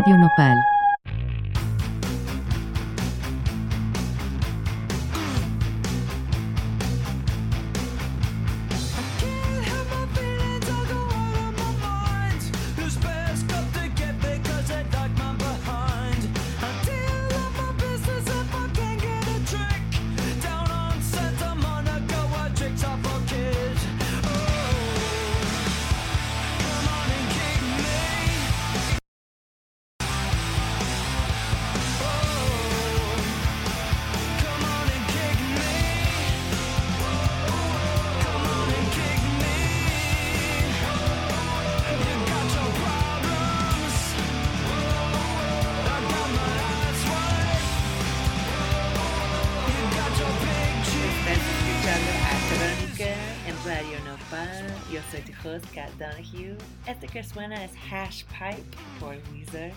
Radio Nopal. Este que suena es Hash Pipe por Weezer.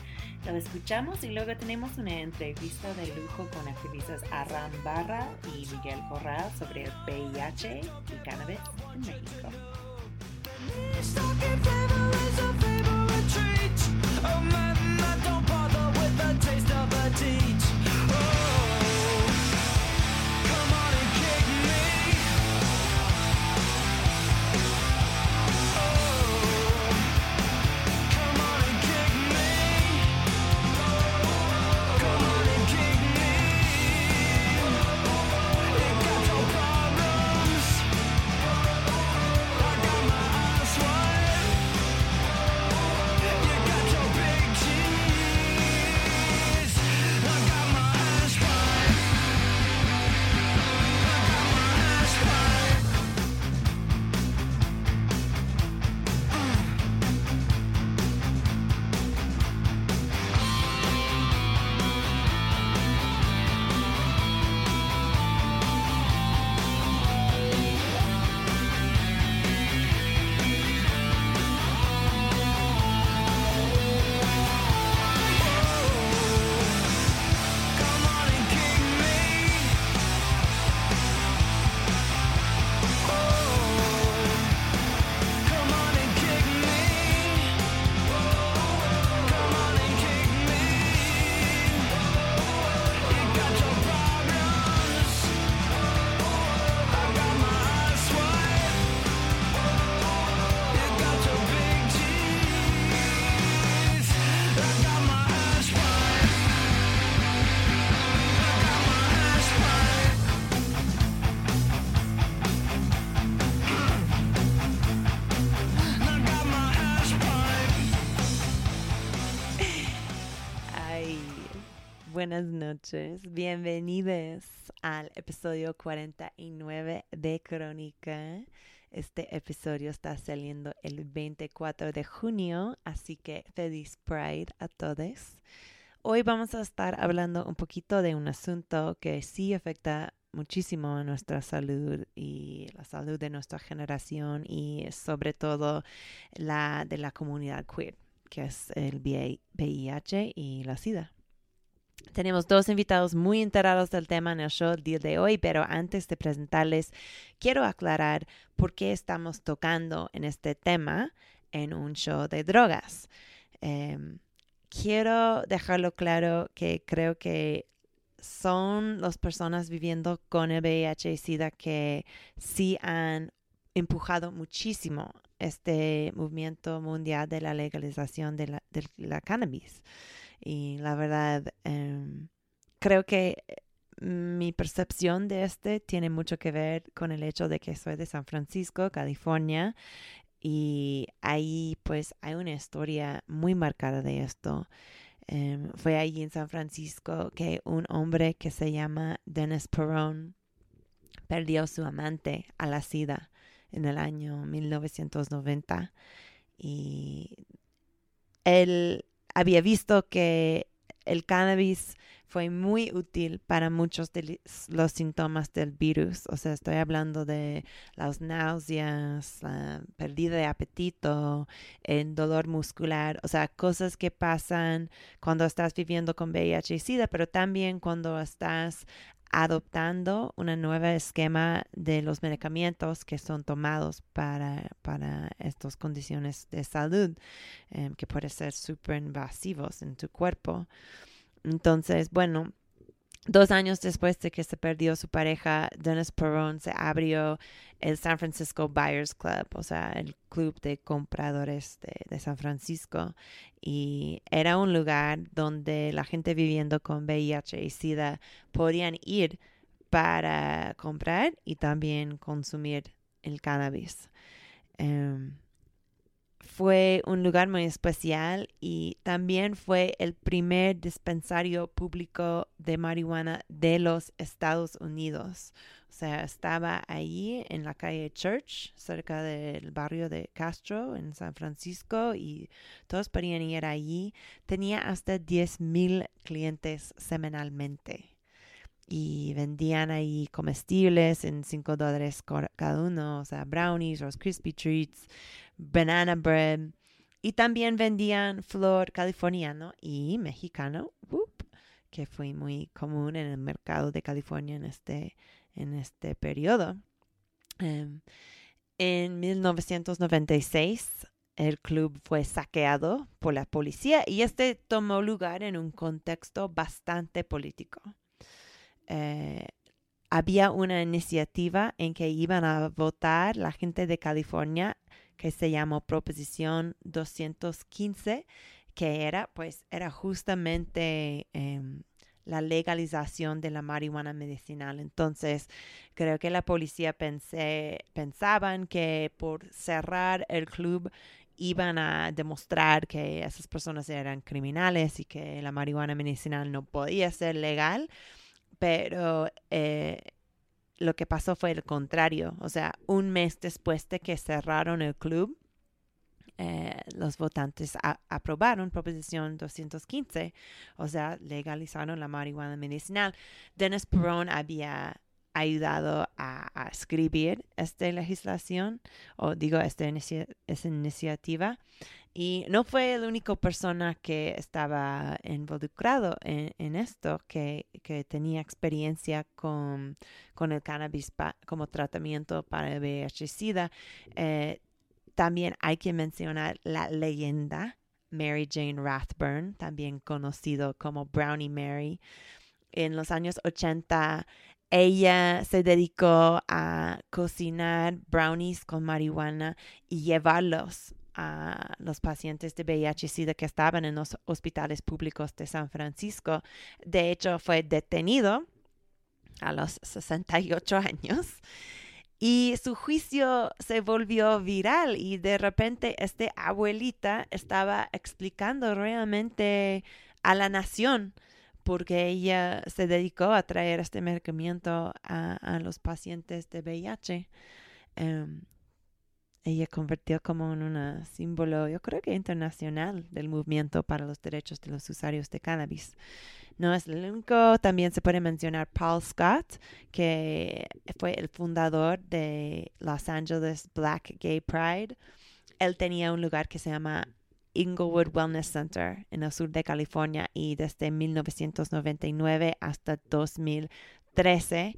Lo escuchamos y luego tenemos una entrevista de lujo con activistas Aram Barra y Miguel Corral sobre el VIH y cannabis en México. Noches. Bienvenidos al episodio 49 de Crónica. Este episodio está saliendo el 24 de junio, así que feliz Pride a todos. Hoy vamos a estar hablando un poquito de un asunto que sí afecta muchísimo a nuestra salud y la salud de nuestra generación y sobre todo la de la comunidad queer, que es el VIH y la SIDA. Tenemos dos invitados muy enterados del tema en el show día de hoy, pero antes de presentarles, quiero aclarar por qué estamos tocando en este tema en un show de drogas. Em, quiero dejarlo claro que creo que son las personas viviendo con el VIH y SIDA que sí han empujado muchísimo este movimiento mundial de la legalización de la cannabis. Y la verdad, em, creo que eh, mi percepción de este tiene mucho que ver con el hecho de que soy de San Francisco, California, y ahí pues hay una historia muy marcada de esto. Em, fue allí en San Francisco que un hombre que se llama Dennis Perón perdió su amante a la SIDA en el año 1990 y él había visto que el cannabis fue muy útil para muchos de los síntomas del virus. O sea, estoy hablando de las náuseas, la pérdida de apetito, el dolor muscular, o sea, cosas que pasan cuando estás viviendo con VIH y SIDA, pero también cuando estás adoptando un nuevo esquema de los medicamentos que son tomados para, para estas condiciones de salud em, que pueden ser súper invasivos en tu cuerpo. Entonces, bueno, Dos años después de que se perdió su pareja, Dennis Perron se abrió el San Francisco Buyers Club, o sea, el club de compradores de, San Francisco. Y era un lugar donde la gente viviendo con VIH y SIDA podían ir para comprar y también consumir el cannabis. Um, fue un lugar muy especial y también fue el primer dispensario público de marihuana de los Estados Unidos. O sea, estaba ahí en la calle Church, cerca del barrio de Castro, en San Francisco, y todos podían ir allí. Tenía hasta 10,000 clientes semanalmente. Y vendían ahí comestibles en 5 dólares cada uno, o sea, brownies, los crispy treats, banana bread. Y también vendían flor californiano y mexicano, que fue muy común en el mercado de California en este, en este periodo. Em, en 1996, el club fue saqueado por la policía y este tomó lugar en un contexto bastante político. Eh, había una iniciativa en que iban a votar la gente de California que se llamó Proposición 215, que era, pues, era justamente em, la legalización de la marihuana medicinal. Entonces, creo que la policía pensé, pensaban que por cerrar el club iban a demostrar que esas personas eran criminales y que la marihuana medicinal no podía ser legal, pero eh, lo que pasó fue el contrario. O sea, un mes después de que cerraron el club, eh, los votantes aprobaron Proposición 215, o sea, legalizaron la marihuana medicinal. Dennis Perón había ayudado a, escribir esta legislación, o digo, esta, esta iniciativa, y no fue la única persona que estaba involucrado en, esto, que, tenía experiencia con, el cannabis como tratamiento para el VIH-Sida. Eh, también hay que mencionar la leyenda Mary Jane Rathburn, también conocido como Brownie Mary. En los años 80, ella se dedicó a cocinar brownies con marihuana y llevarlos a los pacientes de VIH y SIDA que estaban en los hospitales públicos de San Francisco. De hecho, fue detenido a los 68 años y su juicio se volvió viral y de repente esta abuelita estaba explicando realmente a la nación porque ella se dedicó a traer este medicamento a, los pacientes de VIH. Em, ella convirtió como en un símbolo, yo creo que internacional, del movimiento para los derechos de los usuarios de cannabis. No es el único, también se puede mencionar Paul Scott, que fue el fundador de Los Angeles Black Gay Pride. Él tenía un lugar que se llama Inglewood Wellness Center en el sur de California y desde 1999 hasta 2013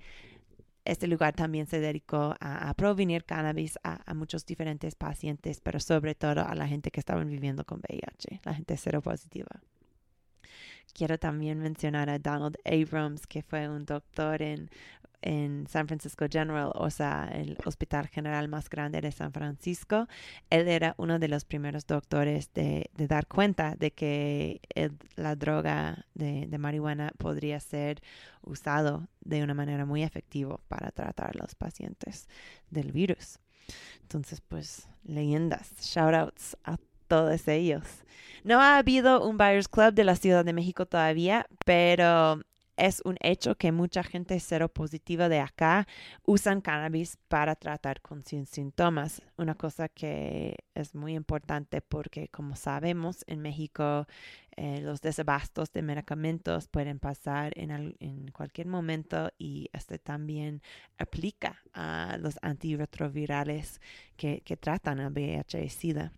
este lugar también se dedicó a, provenir cannabis a, muchos diferentes pacientes, pero sobre todo a la gente que estaba viviendo con VIH, la gente seropositiva. Quiero también mencionar a Donald Abrams, que fue un doctor en en San Francisco General, o sea, el hospital general más grande de San Francisco. Él era uno de los primeros doctores de, dar cuenta de que la droga de, marihuana podría ser usado de una manera muy efectiva para tratar a los pacientes del virus. Entonces, pues, leyendas, shoutouts a todos ellos. No ha habido un Buyers Club de la Ciudad de México todavía, pero es un hecho que mucha gente seropositiva de acá usan cannabis para tratar con sus síntomas. Una cosa que es muy importante porque, como sabemos, en México eh, los desabastos de medicamentos pueden pasar en, en, cualquier momento y este también aplica a los antirretrovirales que, que tratan a VIH y SIDA.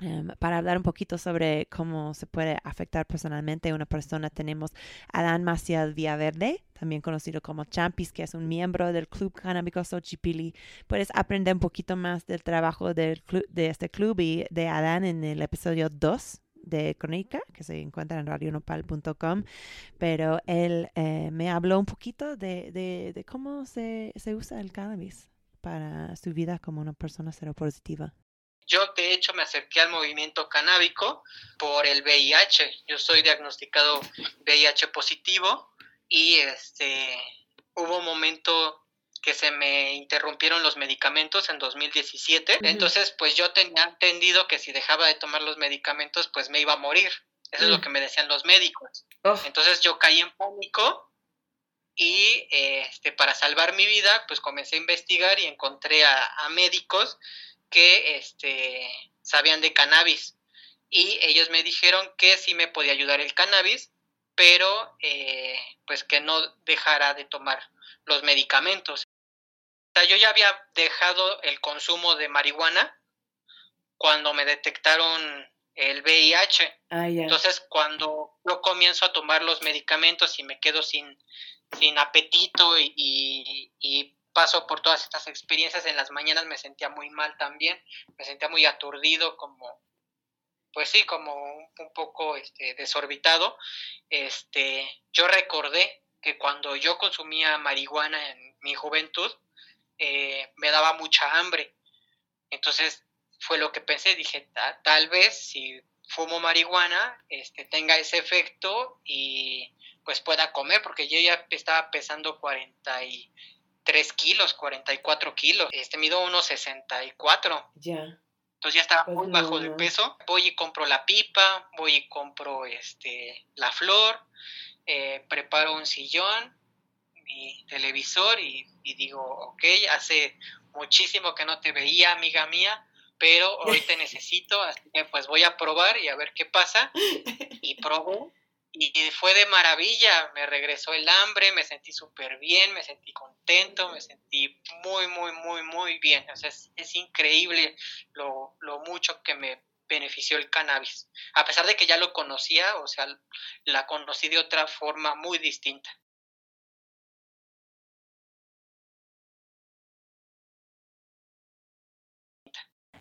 Em, para hablar un poquito sobre cómo se puede afectar personalmente a una persona, tenemos a Adán Maciel Villaverde, también conocido como Champis, que es un miembro del Club Canábico Xochipilli. Puedes aprender un poquito más del trabajo del de este club y de Adán en el episodio 2 de Crónica, que se encuentra en radionopal.com, pero él eh, me habló un poquito de, cómo se, se usa el cannabis para su vida como una persona seropositiva. Yo, de hecho, me acerqué al movimiento canábico por el VIH. Yo soy diagnosticado VIH positivo y este hubo un momento que se me interrumpieron los medicamentos en 2017. Entonces, pues yo tenía entendido que si dejaba de tomar los medicamentos, pues me iba a morir. Eso es lo mm. que me decían los médicos. Entonces yo caí en pánico y este, para salvar mi vida, pues comencé a investigar y encontré a, a médicos que este, sabían de cannabis y ellos me dijeron que sí me podía ayudar el cannabis, pero eh, pues que no dejara de tomar los medicamentos. O sea, yo ya había dejado el consumo de marihuana cuando me detectaron el VIH. Ah, Entonces, cuando yo comienzo a tomar los medicamentos y me quedo sin, sin apetito y, y paso por todas estas experiencias, en las mañanas me sentía muy mal también, me sentía muy aturdido, como, pues sí, como un, poco este, desorbitado. Este, yo recordé que cuando yo consumía marihuana en mi juventud, eh, me daba mucha hambre. Entonces fue lo que pensé, dije, tal vez si fumo marihuana, este, tenga ese efecto y pues pueda comer, porque yo ya estaba pesando 40 y 3 kilos, 44 kilos. Este mido unos 64. Ya. Entonces ya estaba pues muy bajo de peso. Voy y compro la pipa, voy y compro este, la flor, eh, preparo un sillón, mi televisor y, y, digo, ok, hace muchísimo que no te veía, amiga mía, pero hoy te necesito, así que pues voy a probar y a ver qué pasa. Y probé y fue de maravilla, me regresó el hambre, me sentí súper bien, me sentí contento, me sentí muy, muy, muy, muy bien. O sea, es, increíble lo, lo, mucho que me benefició el cannabis. A pesar de que ya lo conocía, o sea, la conocí de otra forma muy distinta.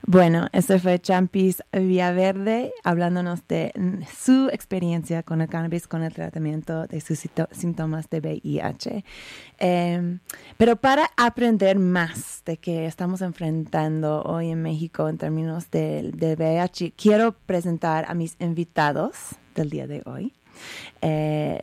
Bueno, ese fue Champis Villaverde hablándonos de su experiencia con el cannabis, con el tratamiento de sus síntomas de VIH. Em, pero para aprender más de qué estamos enfrentando hoy en México en términos de, de VIH, quiero presentar a mis invitados del día de hoy. Eh,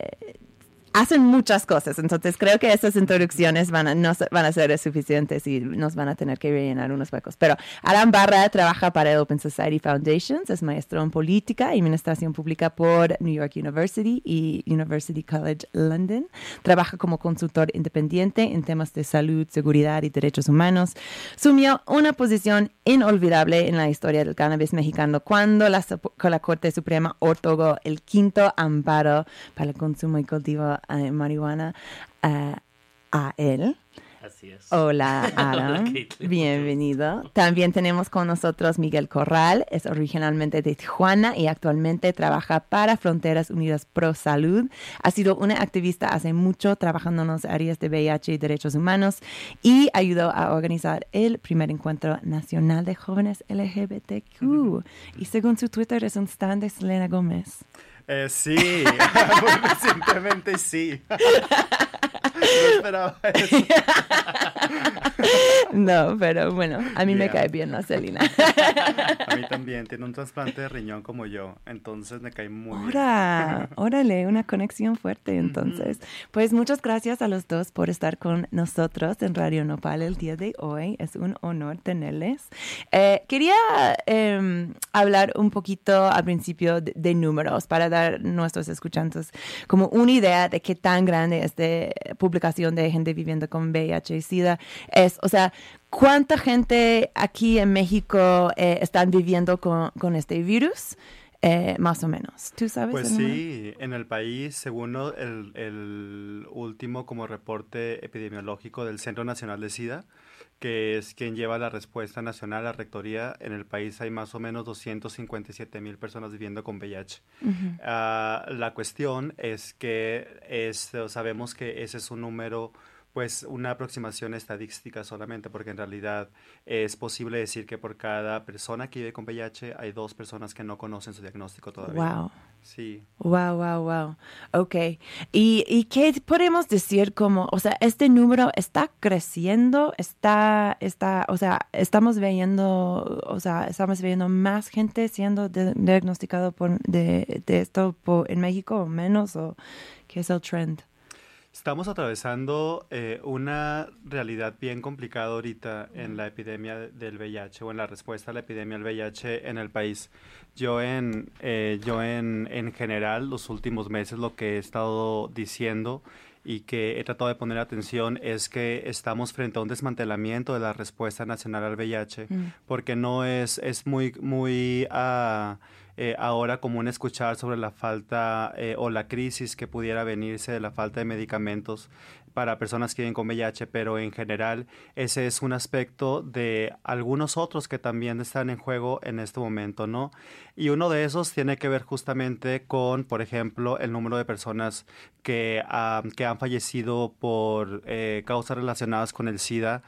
hacen muchas cosas. Entonces creo que estas introducciones van a, no van a ser suficientes y nos van a tener que rellenar unos huecos. Pero Alan Barra trabaja para el Open Society Foundations, es maestro en política y administración pública por New York University y University College London. Trabaja como consultor independiente en temas de salud, seguridad y derechos humanos. Sumió una posición inolvidable en la historia del cannabis mexicano cuando la, la Corte Suprema otorgó el quinto amparo para el consumo y cultivo marihuana a él. Así es. Hola, Adam. Bienvenido. También tenemos con nosotros Miguel Corral. Es originalmente de Tijuana y actualmente trabaja para Fronteras Unidas Pro Salud. Ha sido una activista hace mucho trabajando en las áreas de VIH y derechos humanos y ayudó a organizar el primer encuentro nacional de jóvenes LGBTQ. Y según su Twitter es un stand de Selena Gómez. Eh, sí, muy recientemente sí. no esperaba eso. no, pero bueno, a mí me cae bien la Celina. a mí también, tiene un trasplante de riñón como yo, entonces me cae muy bien. órale, una conexión fuerte entonces. Pues muchas gracias a los dos por estar con nosotros en Radio Nopal el día de hoy. Es un honor tenerles. Eh, quería em, hablar un poquito al principio de, números para dar dar nuestros escuchantes como una idea de qué tan grande esta publicación de gente viviendo con VIH y SIDA es, o sea, ¿cuánta gente aquí en México eh, están viviendo con, con este virus? Eh, más o menos. ¿Tú sabes? Pues sí, en el país, según el, el, último como reporte epidemiológico del Centro Nacional de SIDA, que es quien lleva la respuesta nacional, la rectoría, en el país hay más o menos 257 mil personas viviendo con VIH. Ah, la cuestión es que es, sabemos que ese es un número pues una aproximación estadística solamente, porque en realidad es posible decir que por cada persona que vive con VIH hay dos personas que no conocen su diagnóstico todavía. Wow. Sí. Wow, wow, wow. Ok. ¿Y, ¿Y qué podemos decir como, o sea, este número está creciendo, está, está, o sea, estamos viendo, o sea, estamos viendo más gente siendo diagnosticado por, de, de esto en México o menos, o qué es el trend? Estamos atravesando eh, una realidad bien complicada ahorita en la epidemia del VIH o en la respuesta a la epidemia del VIH en el país. Yo en, eh, yo en, en general, los últimos meses lo que he estado diciendo y que he tratado de poner atención es que estamos frente a un desmantelamiento de la respuesta nacional al VIH, mm. porque no es, es muy, muy... Uh, eh, ahora común escuchar sobre la falta eh, o la crisis que pudiera venirse de la falta de medicamentos para personas que viven con VIH, pero en general ese es un aspecto de algunos otros que también están en juego en este momento, ¿no? Y uno de esos tiene que ver justamente con, por ejemplo, el número de personas que, que han fallecido por eh, causas relacionadas con el SIDA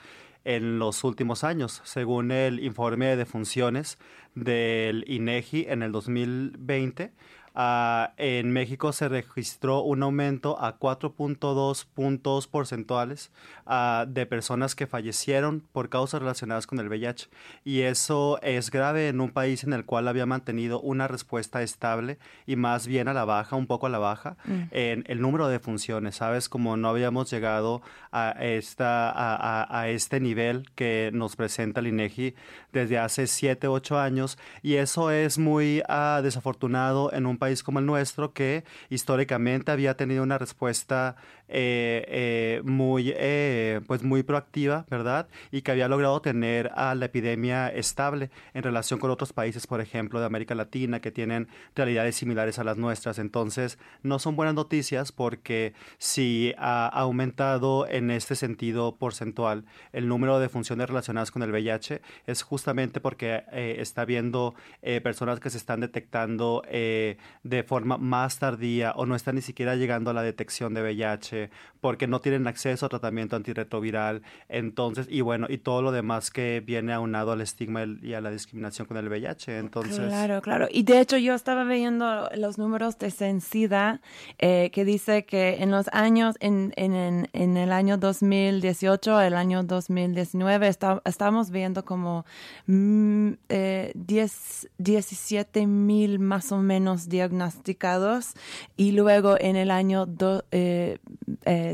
en los últimos años. Según el informe de defunciones del INEGI en el 2020, Ah, en México se registró un aumento a 4.2 puntos porcentuales uh, de personas que fallecieron por causas relacionadas con el VIH. Y eso es grave en un país en el cual había mantenido una respuesta estable y más bien a la baja, un poco a la baja, mm. en el número de funciones. ¿Sabes? Como no habíamos llegado a, esta, a, a este nivel que nos presenta el INEGI desde hace 7, 8 años. Y eso es muy uh, desafortunado en un país como el nuestro que históricamente había tenido una respuesta eh, eh, muy, eh, pues muy proactiva, ¿verdad? Y que había logrado tener a la epidemia estable en relación con otros países, por ejemplo, de América Latina, que tienen realidades similares a las nuestras. Entonces, no son buenas noticias porque si ha aumentado en este sentido porcentual el número de funciones relacionadas con el VIH, es justamente porque está habiendo personas que se están detectando de forma más tardía o no están ni siquiera llegando a la detección de VIH porque no tienen acceso a tratamiento antirretroviral, entonces, y bueno, y todo lo demás que viene aunado al estigma y a la discriminación con el VIH, entonces... Claro, claro, y de hecho yo estaba viendo los números de Sensida, eh, que dice que en los años, en, en, en, el año 2018, el año 2019, está, estamos viendo como mm, eh, 10, 17 mil más o menos diagnosticados, y luego en el año do, eh,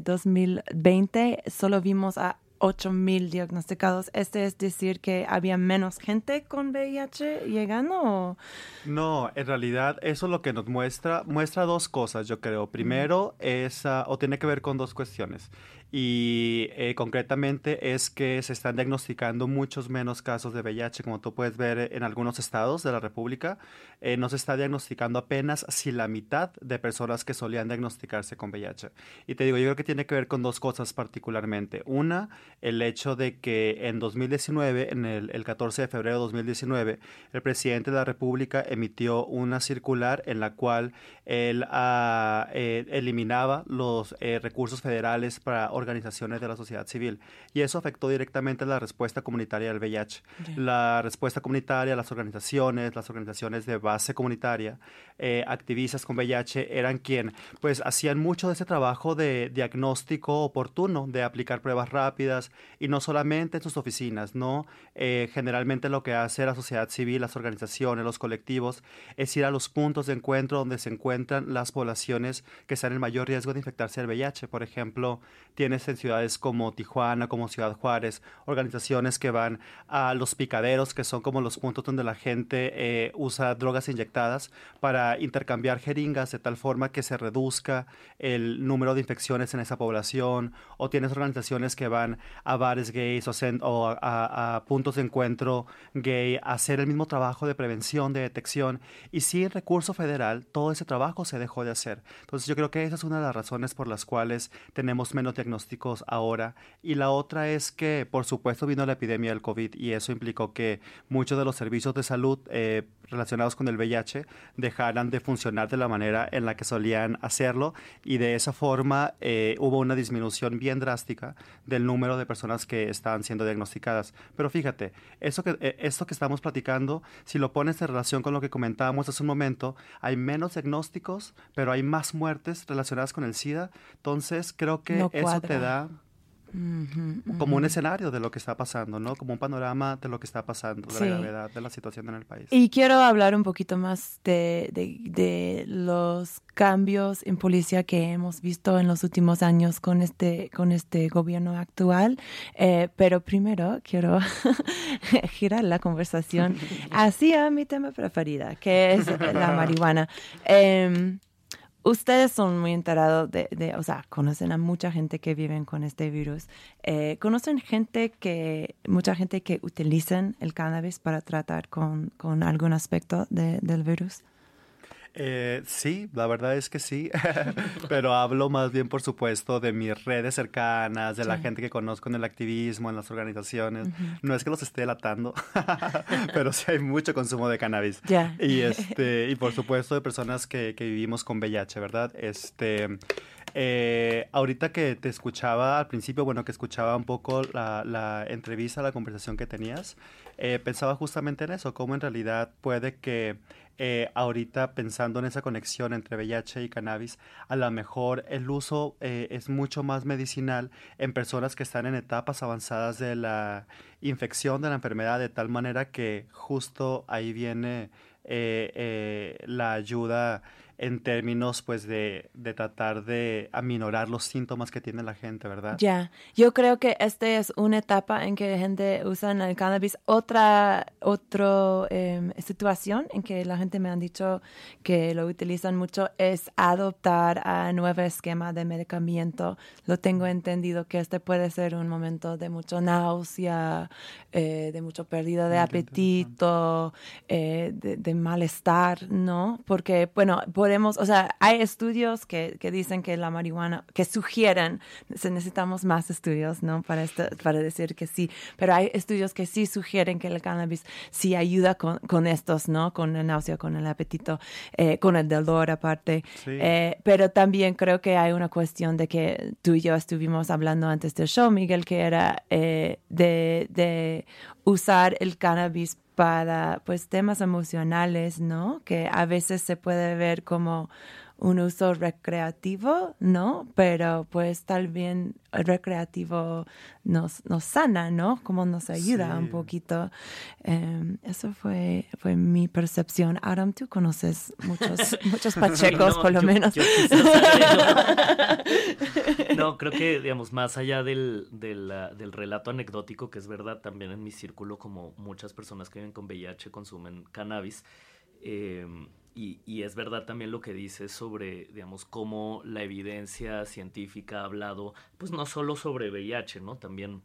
2020 eh, solo vimos a 8.000 diagnosticados. ¿Este es decir que había menos gente con VIH llegando? No, en realidad eso es lo que nos muestra, muestra dos cosas, yo creo. Primero es, ah, o tiene que ver con dos cuestiones y eh, concretamente es que se están diagnosticando muchos menos casos de VIH, como tú puedes ver en algunos estados de la República, eh, no se está diagnosticando apenas si la mitad de personas que solían diagnosticarse con VIH. Y te digo, yo creo que tiene que ver con dos cosas particularmente. Una, el hecho de que en 2019, en el, el 14 de febrero de 2019, el presidente de la República emitió una circular en la cual él ah, eh, eliminaba los recursos federales para organizaciones de la sociedad civil. Y eso afectó directamente la respuesta comunitaria del VIH. La respuesta comunitaria, las organizaciones, las organizaciones de base comunitaria, eh, activistas con VIH, eran quien pues hacían mucho de ese trabajo de diagnóstico oportuno, de aplicar pruebas rápidas y no solamente en sus oficinas, ¿no? Eh, generalmente lo que hace la sociedad civil, las organizaciones, los colectivos, es ir a los puntos de encuentro donde se encuentran las poblaciones que están en mayor riesgo de infectarse del VIH. Por ejemplo, tiene tienes en ciudades como Tijuana, como Ciudad Juárez, organizaciones que van a los picaderos, que son como los puntos donde la gente eh, usa drogas inyectadas para intercambiar jeringas de tal forma que se reduzca el número de infecciones en esa población, o tienes organizaciones que van a bares gays o, a, puntos de encuentro gay a hacer el mismo trabajo de prevención, de detección, y sin recurso federal, todo ese trabajo se dejó de hacer. Entonces yo creo que esa es una de las razones por las cuales tenemos menos diagnósticos ahora. Y la otra es que, por supuesto, vino la epidemia del COVID y eso implicó que muchos de los servicios de salud eh, relacionados con el VIH dejaran de funcionar de la manera en la que solían hacerlo y de esa forma eh, hubo una disminución bien drástica del número de personas que estaban siendo diagnosticadas. Pero fíjate, eso que, eh, esto que estamos platicando, si lo pones en relación con lo que comentábamos hace un momento, hay menos diagnósticos, pero hay más muertes relacionadas con el SIDA. Entonces creo que eso te da como un escenario de lo que está pasando, ¿no? Como un panorama de lo que está pasando, de la gravedad de la situación en el país. Y quiero hablar un poquito más de, de, los cambios en policía que hemos visto en los últimos años con este, con este gobierno actual. Eh, pero primero quiero girar la conversación hacia mi tema preferida, que es la marihuana. Eh, ustedes son muy enterados de, o sea, conocen a mucha gente que viven con este virus. Eh, ¿Conocen gente que, mucha gente que utilizan el cannabis para tratar con, con algún aspecto del virus? Eh, sí, la verdad es que sí, pero hablo más bien, por supuesto, de mis redes cercanas, de la gente que conozco en el activismo, en las organizaciones. No es que los esté delatando, pero sí hay mucho consumo de cannabis. Y, este, y por supuesto de personas que, que vivimos con VIH, ¿verdad? Este, eh, ahorita que te escuchaba al principio, bueno, que escuchaba un poco la, entrevista, la conversación que tenías, eh, pensaba justamente en eso, cómo en realidad puede que eh, ahorita pensando en esa conexión entre VIH y cannabis, a lo mejor el uso eh, es mucho más medicinal en personas que están en etapas avanzadas de la infección de la enfermedad, de tal manera que justo ahí viene la ayuda en términos pues de, de, tratar de aminorar los síntomas que tiene la gente, ¿verdad? Ya, yo creo que esta es una etapa en que la gente usa el cannabis. Otra otra em, situación en que la gente me han dicho que lo utilizan mucho es adoptar a nuevo esquema de medicamento. Lo tengo entendido que este puede ser un momento de mucha náusea, eh, de mucha pérdida de apetito, eh, de, de, malestar, ¿no? Porque, bueno, o sea, hay estudios que, que, dicen que la marihuana, que sugieren, necesitamos más estudios, ¿no? Para, para decir que sí, pero hay estudios que sí sugieren que el cannabis sí ayuda con, con estos, ¿no? Con la náusea, con el apetito, eh, con el dolor aparte. Eh, pero también creo que hay una cuestión de que tú y yo estuvimos hablando antes del show, Miguel, que era eh, de, de usar el cannabis para pues temas emocionales, ¿no? Que a veces se puede ver como un uso recreativo, ¿no? Pero pues tal vez el recreativo nos, nos sana, ¿no? Como nos ayuda un poquito. Em, eso fue, fue mi percepción. Adam, tú conoces muchos, muchos pachecos, por lo menos. no, creo que, digamos, más allá del, del, del relato anecdótico, que es verdad, también en mi círculo, como muchas personas que viven con VIH consumen cannabis, eh, y, es verdad también lo que dices sobre, digamos, cómo la evidencia científica ha hablado, pues no solo sobre VIH, ¿no? También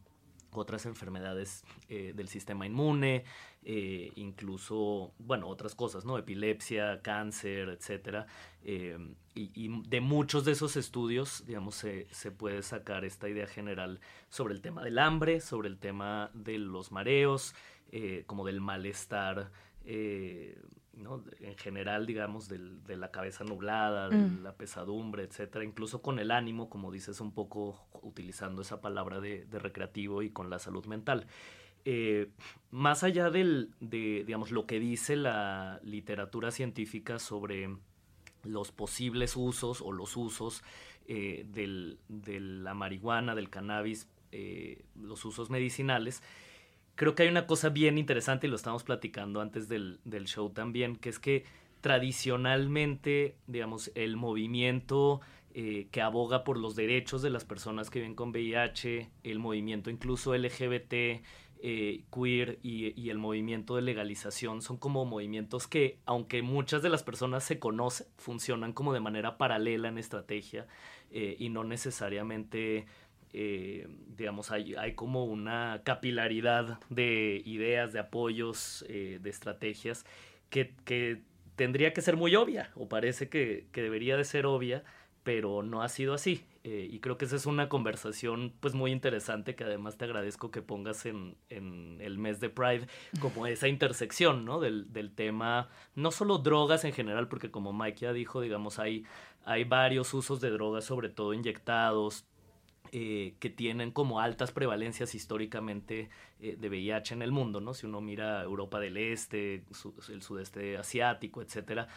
otras enfermedades eh, del sistema inmune, eh, incluso, bueno, otras cosas, ¿no? Epilepsia, cáncer, etcétera. Eh, y, de muchos de esos estudios, digamos, se, se, puede sacar esta idea general sobre el tema del hambre, sobre el tema de los mareos, como del malestar en general, digamos, de la cabeza nublada, de mm. la pesadumbre, etcétera, incluso con el ánimo, como dices, un poco utilizando esa palabra de, recreativo y con la salud mental. Eh, más allá del, de, digamos, lo que dice la literatura científica sobre los posibles usos o los usos eh, de la marihuana, del cannabis, eh, los usos medicinales, creo que hay una cosa bien interesante y lo estamos platicando antes del, show también, que es que tradicionalmente, digamos, el movimiento eh, que aboga por los derechos de las personas que viven con VIH, el movimiento incluso LGBT, eh, queer y, el movimiento de legalización son como movimientos que, aunque muchas de las personas se conocen, funcionan como de manera paralela en estrategia eh, y no necesariamente, eh, digamos, hay, hay, como una capilaridad de ideas, de apoyos, de estrategias que, que, tendría que ser muy obvia, o parece que, que debería de ser obvia, pero no ha sido así. Eh, y creo que esa es una conversación pues muy interesante que además te agradezco que pongas en, en el mes de Pride como esa intersección, ¿no? Del, del, tema, no solo drogas en general, porque como Mike ya dijo, digamos, hay, hay varios usos de drogas, sobre todo inyectados, eh, que tienen como altas prevalencias históricamente eh, de VIH en el mundo, ¿no? Si uno mira Europa del Este, el sudeste asiático, etcétera,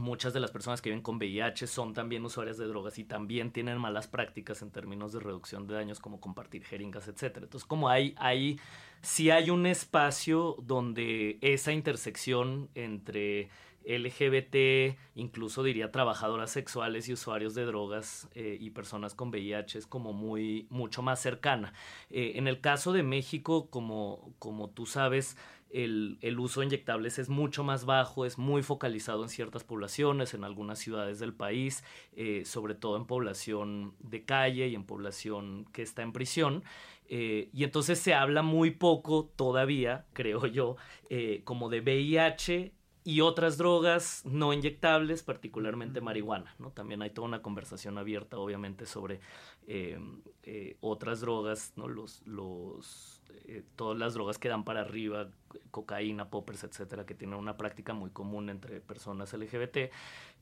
muchas de las personas que viven con VIH son también usuarias de drogas y también tienen malas prácticas en términos de reducción de daños como compartir jeringas, etcétera. Entonces, como hay, hay, si hay un espacio donde esa intersección entre LGBT, incluso diría trabajadoras sexuales y usuarios de drogas eh, y personas con VIH es como muy, mucho más cercana. Eh, en el caso de México, como, como tú sabes, el, uso de inyectables es mucho más bajo, es muy focalizado en ciertas poblaciones, en algunas ciudades del país, eh, sobre todo en población de calle y en población que está en prisión. Y entonces se habla muy poco todavía, creo yo, como de VIH y otras drogas no inyectables, particularmente marihuana. ¿no? También hay toda una conversación abierta, obviamente, sobre otras drogas, ¿no? los, los eh, todas las drogas que dan para arriba, cocaína, poppers, etcétera, que tienen una práctica muy común entre personas LGBT.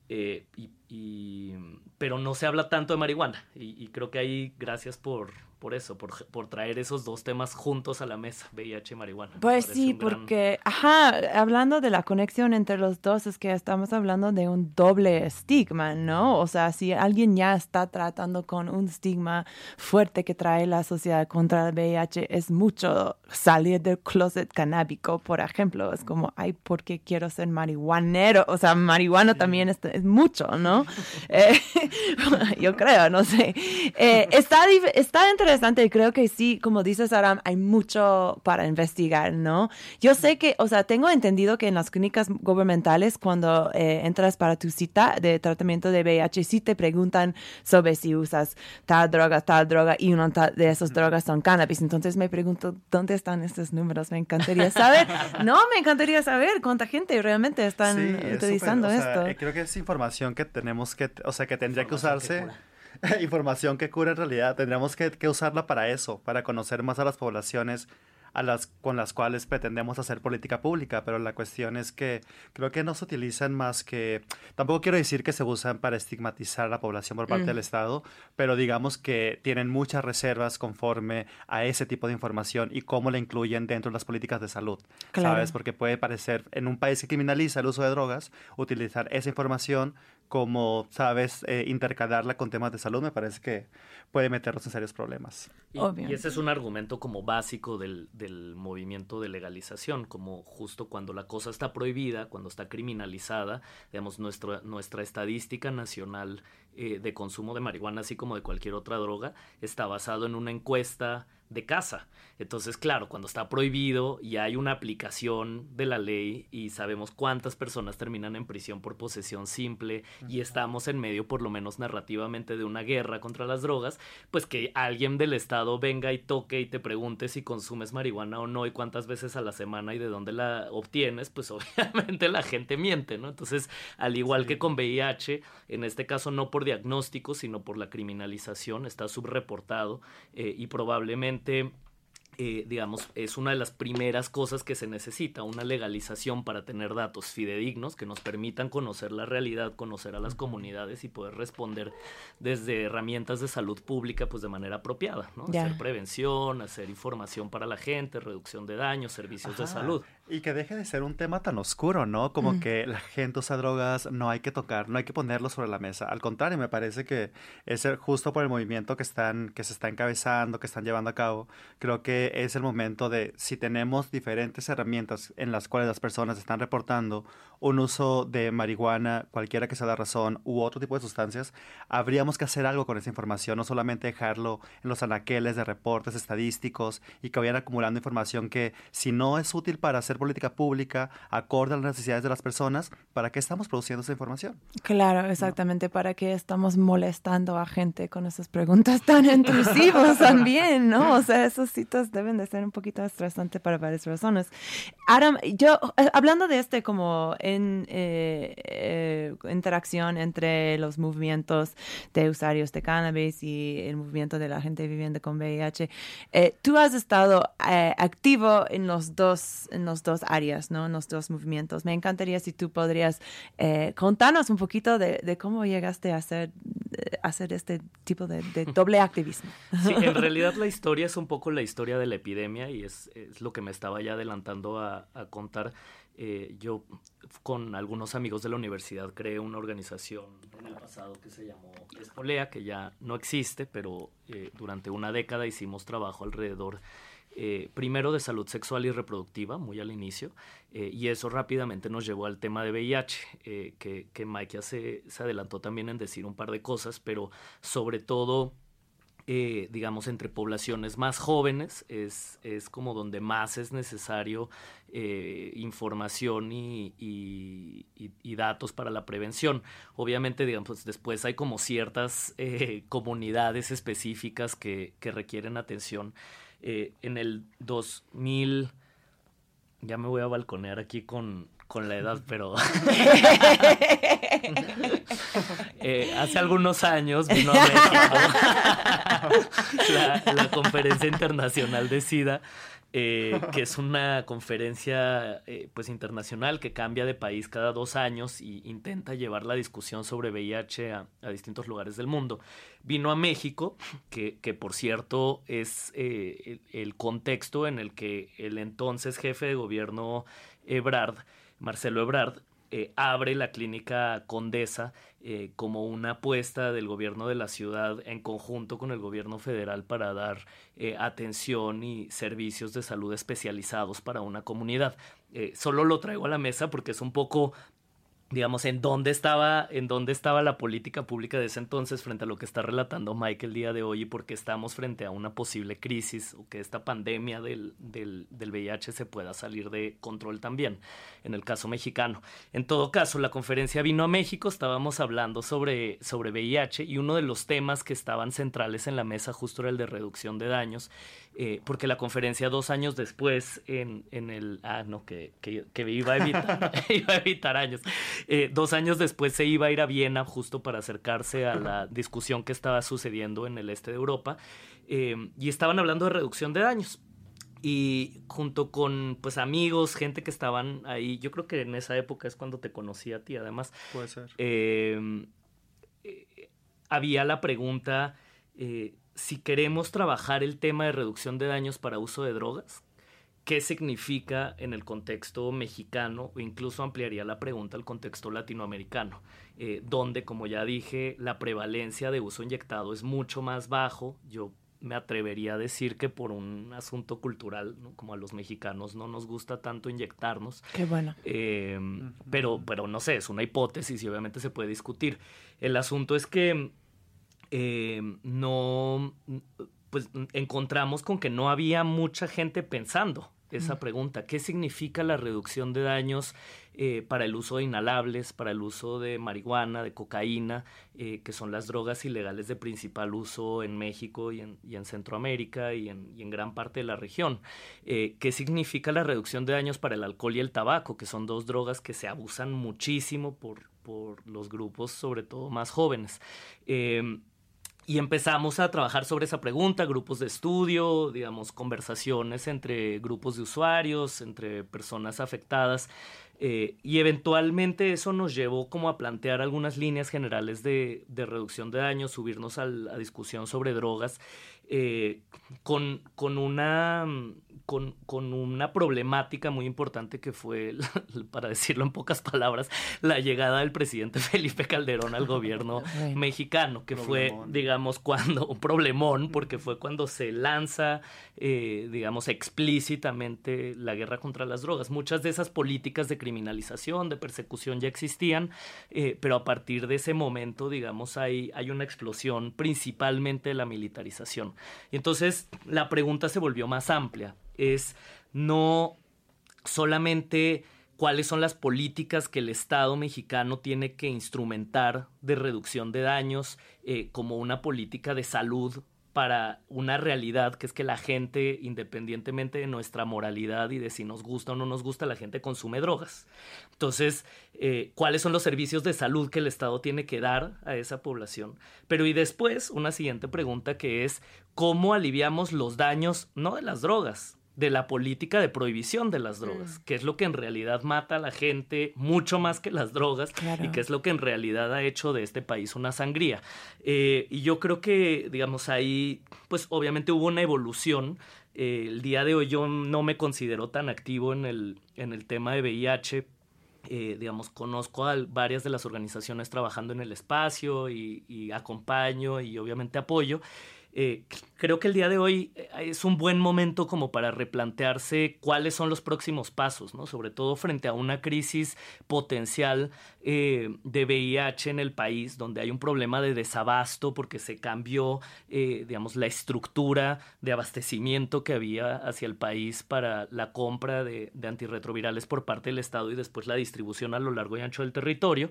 Eh, y, pero no se habla tanto de marihuana. Y, creo que ahí, gracias por, por eso, por, por, traer esos dos temas juntos a la mesa, VIH y marihuana. Pues sí, porque, ajá, hablando de la conexión entre los dos, es que estamos hablando de un doble estigma, ¿no? O sea, si alguien ya está tratando con un estigma fuerte que trae la sociedad contra el VIH, es mucho salir del closet canábico, por ejemplo. Es como, ay, ¿por qué quiero ser marihuanero? O sea, marihuana también es, es, mucho, ¿no? Eh, yo creo, no sé. Eh, está, está entre interesante creo que sí, como dices, Aram, hay mucho para investigar, ¿no? Yo sé que, o sea, tengo entendido que en las clínicas gubernamentales, cuando eh, entras para tu cita de tratamiento de VIH, sí te preguntan sobre si usas tal droga, tal droga, y una de esas drogas son cannabis. Entonces me pregunto, ¿dónde están estos números? Me encantaría saber. no, me encantaría saber cuánta gente realmente están utilizando esto. Eh, creo que es información que tenemos que, o sea, que tendría que usarse. información que cura en realidad. Tendríamos que, que, usarla para eso, para conocer más a las poblaciones a las, con las cuales pretendemos hacer política pública, pero la cuestión es que creo que no se utilizan más que, tampoco quiero decir que se usan para estigmatizar a la población por parte del Estado, pero digamos que tienen muchas reservas conforme a ese tipo de información y cómo la incluyen dentro de las políticas de salud, ¿sabes? Porque puede parecer, en un país que criminaliza el uso de drogas, utilizar esa información como, sabes, eh, intercalarla con temas de salud, me parece que puede meternos en serios problemas. Y, y ese es un argumento como básico del, del, movimiento de legalización, como justo cuando la cosa está prohibida, cuando está criminalizada, digamos, nuestra, nuestra estadística nacional eh, de consumo de marihuana, así como de cualquier otra droga, está basado en una encuesta de casa. Entonces, claro, cuando está prohibido y hay una aplicación de la ley y sabemos cuántas personas terminan en prisión por posesión simple y estamos en medio, por lo menos narrativamente, de una guerra contra las drogas, pues que alguien del Estado venga y toque y te pregunte si consumes marihuana o no y cuántas veces a la semana y de dónde la obtienes, pues obviamente la gente miente, ¿no? Entonces, al igual que con VIH, en este caso no por diagnóstico, sino por la criminalización, está subreportado eh, y probablemente eh, digamos, es una de las primeras cosas que se necesita, una legalización para tener datos fidedignos que nos permitan conocer la realidad, conocer a las comunidades y poder responder desde herramientas de salud pública, pues de manera apropiada, ¿no? Hacer prevención, hacer información para la gente, reducción de daños, servicios de salud. Y que deje de ser un tema tan oscuro, ¿no? Como mm. que la gente usa drogas, no hay que tocar, no hay que ponerlo sobre la mesa. Al contrario, me parece que es justo por el movimiento que, están, que se está encabezando, que están llevando a cabo, creo que es el momento de, si tenemos diferentes herramientas en las cuales las personas están reportando un uso de marihuana, cualquiera que sea la razón, u otro tipo de sustancias, habríamos que hacer algo con esa información, no solamente dejarlo en los anaqueles de reportes estadísticos y que vayan acumulando información que si no es útil para hacer política pública, acorde a las necesidades de las personas, ¿para qué estamos produciendo esa información? Claro, exactamente, ¿para qué estamos molestando a gente con esas preguntas tan intrusivas también, ¿no? O sea, esos citas deben de ser un poquito estresantes para varias razones. Adam, yo, eh, hablando de este como en eh, eh, interacción entre los movimientos de usuarios de cannabis y el movimiento de la gente viviendo con VIH, tú has estado activo en los dos, en los dos áreas, ¿no? En los dos movimientos. Me encantaría si tú podrías contarnos un poquito de, de, cómo llegaste a hacer, a hacer este tipo de, doble activismo. Sí, en realidad la historia es un poco la historia de la epidemia y es, es lo que me estaba ya adelantando a, a contar. Eh, yo con algunos amigos de la universidad creé una organización en el pasado que se llamó Espolea, que ya no existe, pero eh, durante una década hicimos trabajo alrededor eh, primero de salud sexual y reproductiva, muy al inicio, y eso rápidamente nos llevó al tema de VIH, que, que, Mike ya se, se, adelantó también en decir un par de cosas, pero sobre todo eh, digamos, entre poblaciones más jóvenes, es, es, como donde más es necesario eh, información y, y, datos para la prevención. Obviamente, digamos, pues, después hay como ciertas eh, comunidades específicas que, que requieren atención. en el 2000, ya me voy a balconear aquí con, con la edad, pero eh, hace algunos años vino a México la, conferencia internacional de SIDA, eh, que es una conferencia eh, pues internacional que cambia de país cada dos años y intenta llevar la discusión sobre VIH a, distintos lugares del mundo. Vino a México, que, por cierto es el contexto en el que el entonces jefe de gobierno Ebrard Marcelo Ebrard, eh, abre la clínica Condesa eh, como una apuesta del gobierno de la ciudad en conjunto con el gobierno federal para dar eh, atención y servicios de salud especializados para una comunidad. solo lo traigo a la mesa porque es un poco digamos, en dónde estaba, en dónde estaba la política pública de ese entonces frente a lo que está relatando Mike el día de hoy y por qué estamos frente a una posible crisis o que esta pandemia del, del, del, VIH se pueda salir de control también, en el caso mexicano. En todo caso, la conferencia vino a México, estábamos hablando sobre, sobre VIH y uno de los temas que estaban centrales en la mesa justo era el de reducción de daños eh, porque la conferencia dos años después en, en el... Ah, no, que, que, que iba, a evitar, iba a evitar años. Eh, dos años después se iba a ir a Viena justo para acercarse a la discusión que estaba sucediendo en el este de Europa eh, y estaban hablando de reducción de daños. Y junto con pues amigos, gente que estaban ahí, yo creo que en esa época es cuando te conocí a ti además. Puede ser. había la pregunta si queremos trabajar el tema de reducción de daños para uso de drogas, ¿qué significa en el contexto mexicano o incluso ampliaría la pregunta al contexto latinoamericano, eh, donde, como ya dije, la prevalencia de uso inyectado es mucho más bajo. Yo me atrevería a decir que por un asunto cultural, como a los mexicanos no nos gusta tanto inyectarnos. Qué bueno. Em, pero, pero no sé, es una hipótesis y obviamente se puede discutir. El asunto es que eh, no, pues encontramos con que no había mucha gente pensando esa pregunta. ¿Qué significa la reducción de daños eh, para el uso de inhalables, para el uso de marihuana, de cocaína, eh, que son las drogas ilegales de principal uso en México y en, y en Centroamérica y en, y en, gran parte de la región? ¿Qué significa la reducción de daños para el alcohol y el tabaco, que son dos drogas que se abusan muchísimo por, por los grupos, sobre todo más jóvenes? Y empezamos a trabajar sobre esa pregunta, grupos de estudio, digamos, conversaciones entre grupos de usuarios, entre personas afectadas. Eh, y eventualmente eso nos llevó como a plantear algunas líneas generales de, reducción de daños, subirnos a la discusión sobre drogas. eh, con, con una con, una problemática muy importante que fue, para decirlo en pocas palabras, la llegada del presidente Felipe Calderón al gobierno mexicano, que fue, digamos, cuando, un problemón, porque fue cuando se lanza, eh, digamos, explícitamente la guerra contra las drogas. Muchas de esas políticas de criminalización, de persecución ya existían, eh, pero a partir de ese momento, digamos, hay, hay una explosión principalmente de la militarización. Y entonces la pregunta se volvió más amplia es no solamente cuáles son las políticas que el Estado mexicano tiene que instrumentar de reducción de daños eh, como una política de salud para una realidad que es que la gente, independientemente de nuestra moralidad y de si nos gusta o no nos gusta, la gente consume drogas. Entonces, eh, ¿cuáles son los servicios de salud que el Estado tiene que dar a esa población? Pero y después, una siguiente pregunta que es, ¿cómo aliviamos los daños, no de las drogas, de la política de prohibición de las drogas, mm. que es lo que en realidad mata a la gente mucho más que las drogas y que es lo que en realidad ha hecho de este país una sangría. Eh, y yo creo que, digamos, ahí, pues obviamente hubo una evolución. Eh, el día de hoy yo no me considero tan activo en el, en el tema de VIH. Eh, digamos, conozco a varias de las organizaciones trabajando en el espacio y, y acompaño y obviamente apoyo. Eh, creo que el día de hoy eh, es un buen momento como para replantearse cuáles son los próximos pasos, ¿no? Sobre todo frente a una crisis potencial eh, de VIH en el país, donde hay un problema de desabasto porque se cambió, digamos, la estructura de abastecimiento que había hacia el país para la compra de, antirretrovirales por parte del Estado y después la distribución a lo largo y ancho del territorio,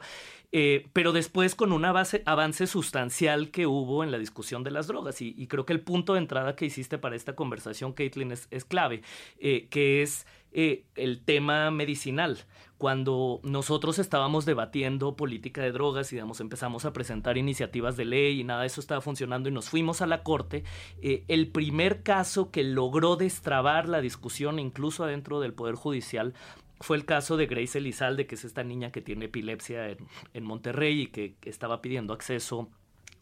pero después con un avance sustancial que hubo en la discusión de las drogas. Y, y, creo que el punto de entrada que hiciste para esta conversación, Caitlin, es, clave, eh, que es eh, el tema medicinal. Cuando nosotros estábamos debatiendo política de drogas y empezamos a presentar iniciativas de ley y nada de eso estaba funcionando y nos fuimos a la corte, eh, el primer caso que logró destrabar la discusión incluso adentro del Poder Judicial fue el caso de Grace Elizalde, que es esta niña que tiene epilepsia en, en Monterrey y que estaba pidiendo acceso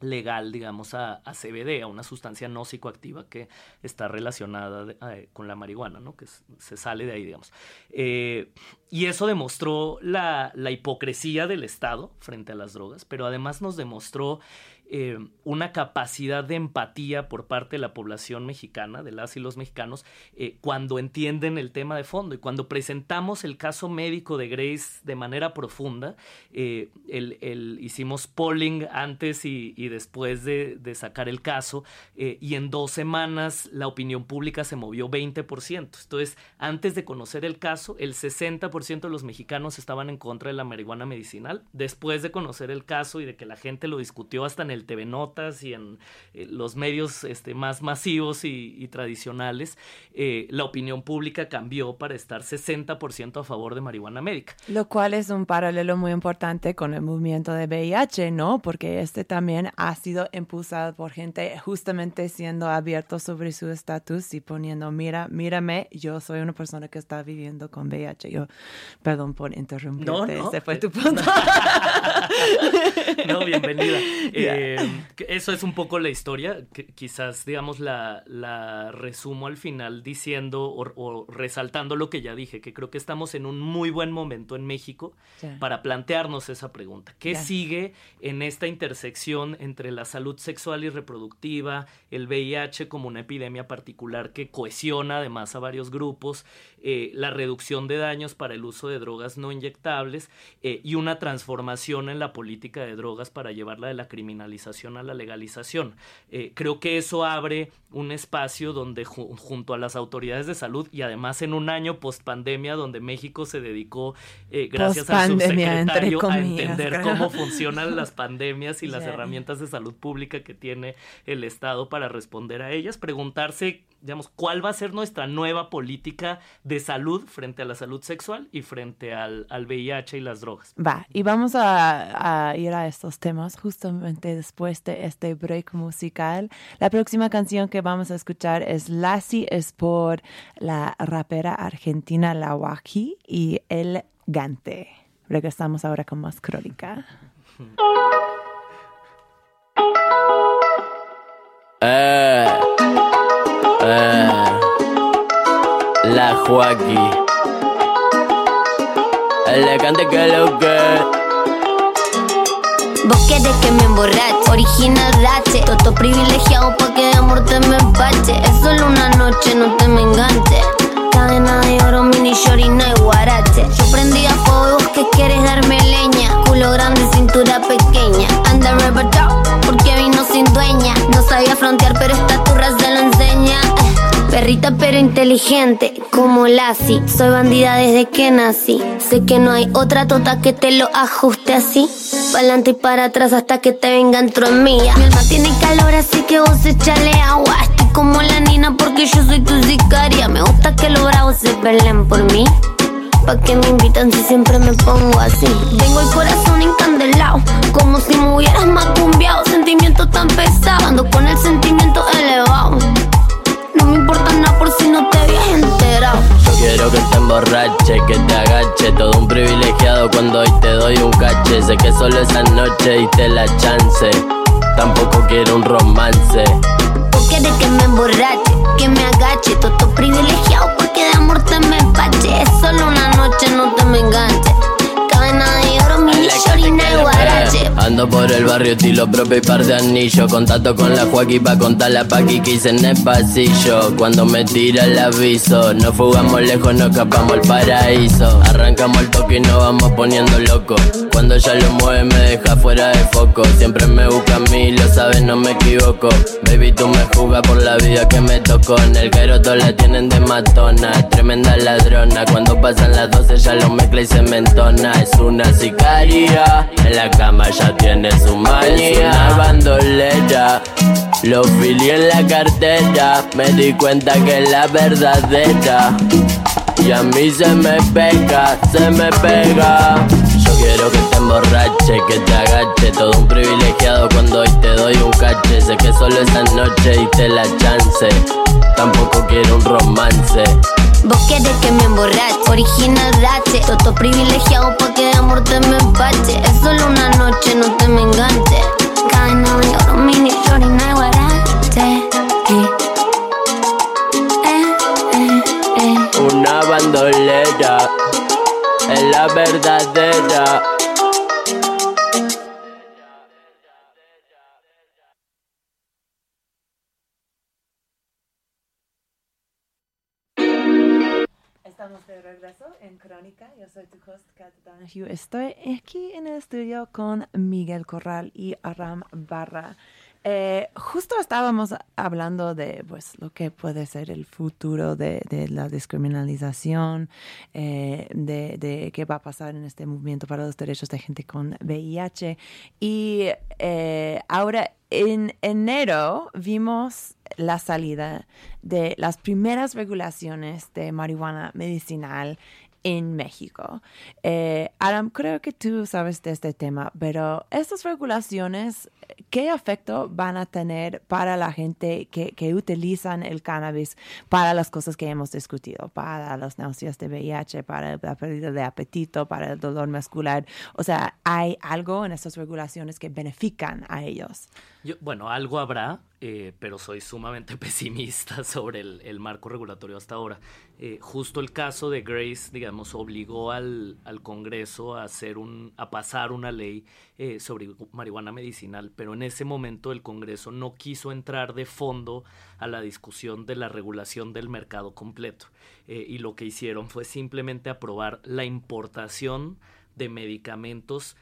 legal, digamos, a, CBD, a una sustancia no psicoactiva que está relacionada con la marihuana, ¿no? Que se sale de ahí, digamos. Eh, y eso demostró la, la, hipocresía del Estado frente a las drogas, pero además nos demostró eh, una capacidad de empatía por parte de la población mexicana, de las y los mexicanos, eh, cuando entienden el tema de fondo. Y cuando presentamos el caso médico de Grace de manera profunda, eh, el, hicimos polling antes y, después de, sacar el caso, y en dos semanas la opinión pública se movió 20%. Entonces, antes de conocer el caso, el 60% de los mexicanos estaban en contra de la marihuana medicinal. Después de conocer el caso y de que la gente lo discutió hasta en el el TV Notas y en eh, los medios este, más masivos y, tradicionales, eh, la opinión pública cambió para estar 60% a favor de marihuana médica. Lo cual es un paralelo muy importante con el movimiento de VIH, ¿no? Porque este también ha sido impulsado por gente justamente siendo abierto sobre su estatus y poniendo, mira, mírame, yo soy una persona que está viviendo con VIH. Yo, perdón por interrumpirte, no, no. ese fue tu punto. no, bienvenida. Eh, eso es un poco la historia. Que quizás, digamos, la, la, resumo al final diciendo o, resaltando lo que ya dije, que creo que estamos en un muy buen momento en México para plantearnos esa pregunta. ¿Qué sigue en esta intersección entre la salud sexual y reproductiva, el VIH como una epidemia particular que cohesiona además a varios grupos, eh, la reducción de daños para el uso de drogas no inyectables eh, y una transformación en la política de drogas para llevarla de la a la legalización. Eh, creo que eso abre un espacio donde junto a las autoridades de salud y además en un año post pandemia donde México se dedicó, gracias al subsecretario, a entender cómo funcionan las pandemias y las herramientas de salud pública que tiene el Estado para responder a ellas, preguntarse digamos, cuál va a ser nuestra nueva política de salud frente a la salud sexual y frente al, al VIH y las drogas. Va, y vamos a, ir a estos temas justamente después de este break musical. La próxima canción que vamos a escuchar es Lassie, es por la rapera argentina La Waji y El Gante. Regresamos ahora con más crónica. Eh. La Joaquín. Elegante que lo que. Vos querés que me emborrache, original rache Toto privilegiado pa' que de amor te me empache. Es solo una noche, no te me enganche. Cadena de oro, mini shorina y guarache. Yo prendí a fuego vos que quieres darme leña. Culo grande, cintura pequeña. Anda vino No sabía frontear, pero esta turra se lo enseña Perrita pero inteligente, como Lassie. Soy bandida desde que nací. Sé que no hay otra tota que te lo ajuste así. Pa'lante y para atrás hasta que te venga dentro mía. Mi alma tiene calor, así que vos echale agua. Estoy como la nina porque yo soy tu sicaria. Me gusta que los bravos se peleen por mí. ¿Pa' que me invitan si siempre me pongo así? Tengo el corazón encandelado, como si me hubieras macumbiado. Sentimiento tan pesado, ando con el sentimiento elevado. No me importa nada por si no te habías enterado. Yo quiero que te emborrache, que te agache. Todo un privilegiado cuando hoy te doy un cache. Sé que solo esa noche y te la chance. Tampoco quiero un romance. Vos querés que me emborrache, que me agache. Toto privilegiado porque de amor te me empache. Solo una noche, no te me enganche. Cadena de Ando por el barrio, estilo propio y par de anillos. Contacto con la Joaquín pa' contar la paqui que hice en el pasillo. Cuando me tira el aviso, no fugamos lejos, no escapamos al paraíso. Arrancamos el toque y nos vamos poniendo loco. Cuando ya lo mueve, me deja fuera de foco. Siempre me busca a mí, lo sabes, no me equivoco. Baby, tú me juzgas por la vida que me tocó. En el cairo todos la tienen de matona. Tremenda ladrona. Cuando pasan las 12, ya lo mezcla y se me entona. Es una sicaria. En la cama ya tiene su manía. Es una bandolera. Lo filié en la cartera. Me di cuenta que es la verdadera. Y a mí se me pega, se me pega. Yo quiero que te emborrache, que te agache. Todo un privilegiado cuando hoy te doy un cache. Sé que solo esa noche y te la chance. Tampoco quiero un romance. Vos querés que me emborrache, original rache. Toto privilegiado pa' que de amor te me empache. Es solo una noche, no te me enganche. Cadena de oro, mini shorina y guarache. Eh, eh, eh. Una bandolera es la verdadera. Donahue. Estoy aquí en el estudio con Miguel Corral y Aram Barra. Eh, justo estábamos hablando de pues, lo que puede ser el futuro de, de la descriminalización, eh, de, de, qué va a pasar en este movimiento para los derechos de gente con VIH. Y eh, ahora en enero vimos la salida de las primeras regulaciones de marihuana medicinal en México. Eh, Adam, creo que tú sabes de este tema, pero estas regulaciones, ¿qué efecto van a tener para la gente que, que utilizan el cannabis para las cosas que hemos discutido, para las náuseas de VIH, para la pérdida de apetito, para el dolor muscular? O sea, ¿hay algo en estas regulaciones que benefician a ellos? Yo, bueno, algo habrá, eh, pero soy sumamente pesimista sobre el, marco regulatorio hasta ahora. Eh, justo el caso de Grace, digamos, obligó al, al Congreso a, hacer un, a pasar una ley eh, sobre marihuana medicinal, pero en ese momento el Congreso no quiso entrar de fondo a la discusión de la regulación del mercado completo. y lo que hicieron fue simplemente aprobar la importación de medicamentos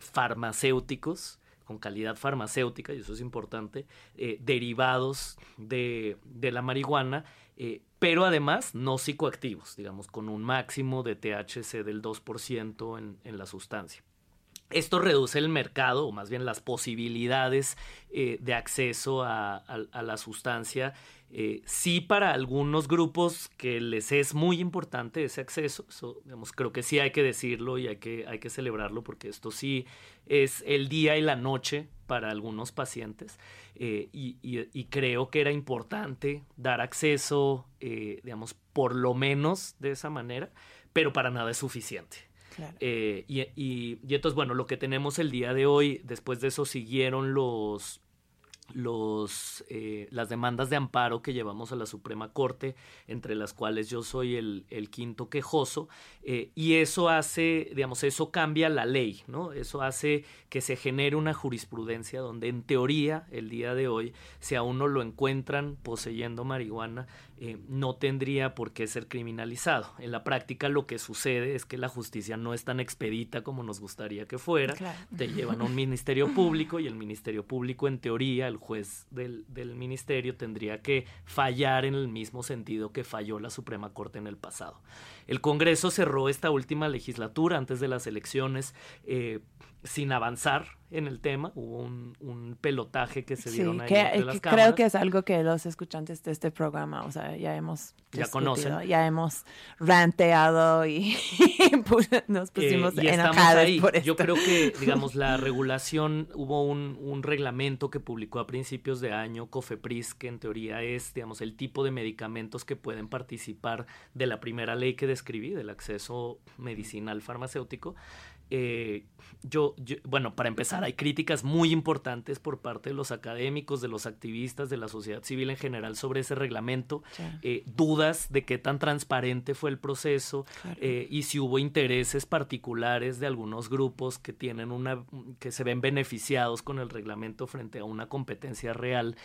farmacéuticos con calidad farmacéutica, y eso es importante, eh, derivados de, la marihuana, eh, pero además no psicoactivos, digamos, con un máximo de THC del 2% en, en la sustancia. Esto reduce el mercado, o más bien las posibilidades eh, de acceso a la sustancia. Eh, sí para algunos grupos que les es muy importante ese acceso, eso, digamos, creo que sí hay que decirlo y hay que, hay que celebrarlo porque esto sí es el día y la noche para algunos pacientes eh, y, y, y, creo que era importante dar acceso, eh, digamos, por lo menos de esa manera, pero para nada es suficiente. Claro. Eh, y, y, y, entonces, bueno, lo que tenemos el día de hoy, después de eso siguieron los, los, eh, las demandas de amparo que llevamos a la Suprema Corte, entre las cuales yo soy el, quinto quejoso, eh, y eso hace, digamos, eso cambia la ley, ¿no? Eso hace que se genere una jurisprudencia donde en teoría, el día de hoy, si a uno lo encuentran poseyendo marihuana, eh, no tendría por qué ser criminalizado. En la práctica lo que sucede es que la justicia no es tan expedita como nos gustaría que fuera. Te llevan a un ministerio público y el ministerio público en teoría, el juez del, del, ministerio tendría que fallar en el mismo sentido que falló la Suprema Corte en el pasado. El Congreso cerró esta última legislatura antes de las elecciones. Eh, sin avanzar en el tema. Hubo un, pelotaje que se dieron ahí que, las Creo que es algo que los escuchantes de este programa, o sea, ya hemos ya conocen, ya hemos ranteado y nos eh, pusimos eh, ahí. por esto. Yo creo que, digamos, la regulación, hubo un, un reglamento que publicó a principios de año COFEPRIS, que en teoría es, digamos, el tipo de medicamentos que pueden participar de la primera ley que describí, del acceso medicinal farmacéutico. Eh, yo, bueno, para empezar, hay críticas muy importantes por parte de los académicos, de los activistas, de la sociedad civil en general sobre ese reglamento, eh, dudas de qué tan transparente fue el proceso eh, y si hubo intereses particulares de algunos grupos que tienen una, que se ven beneficiados con el reglamento frente a una competencia real.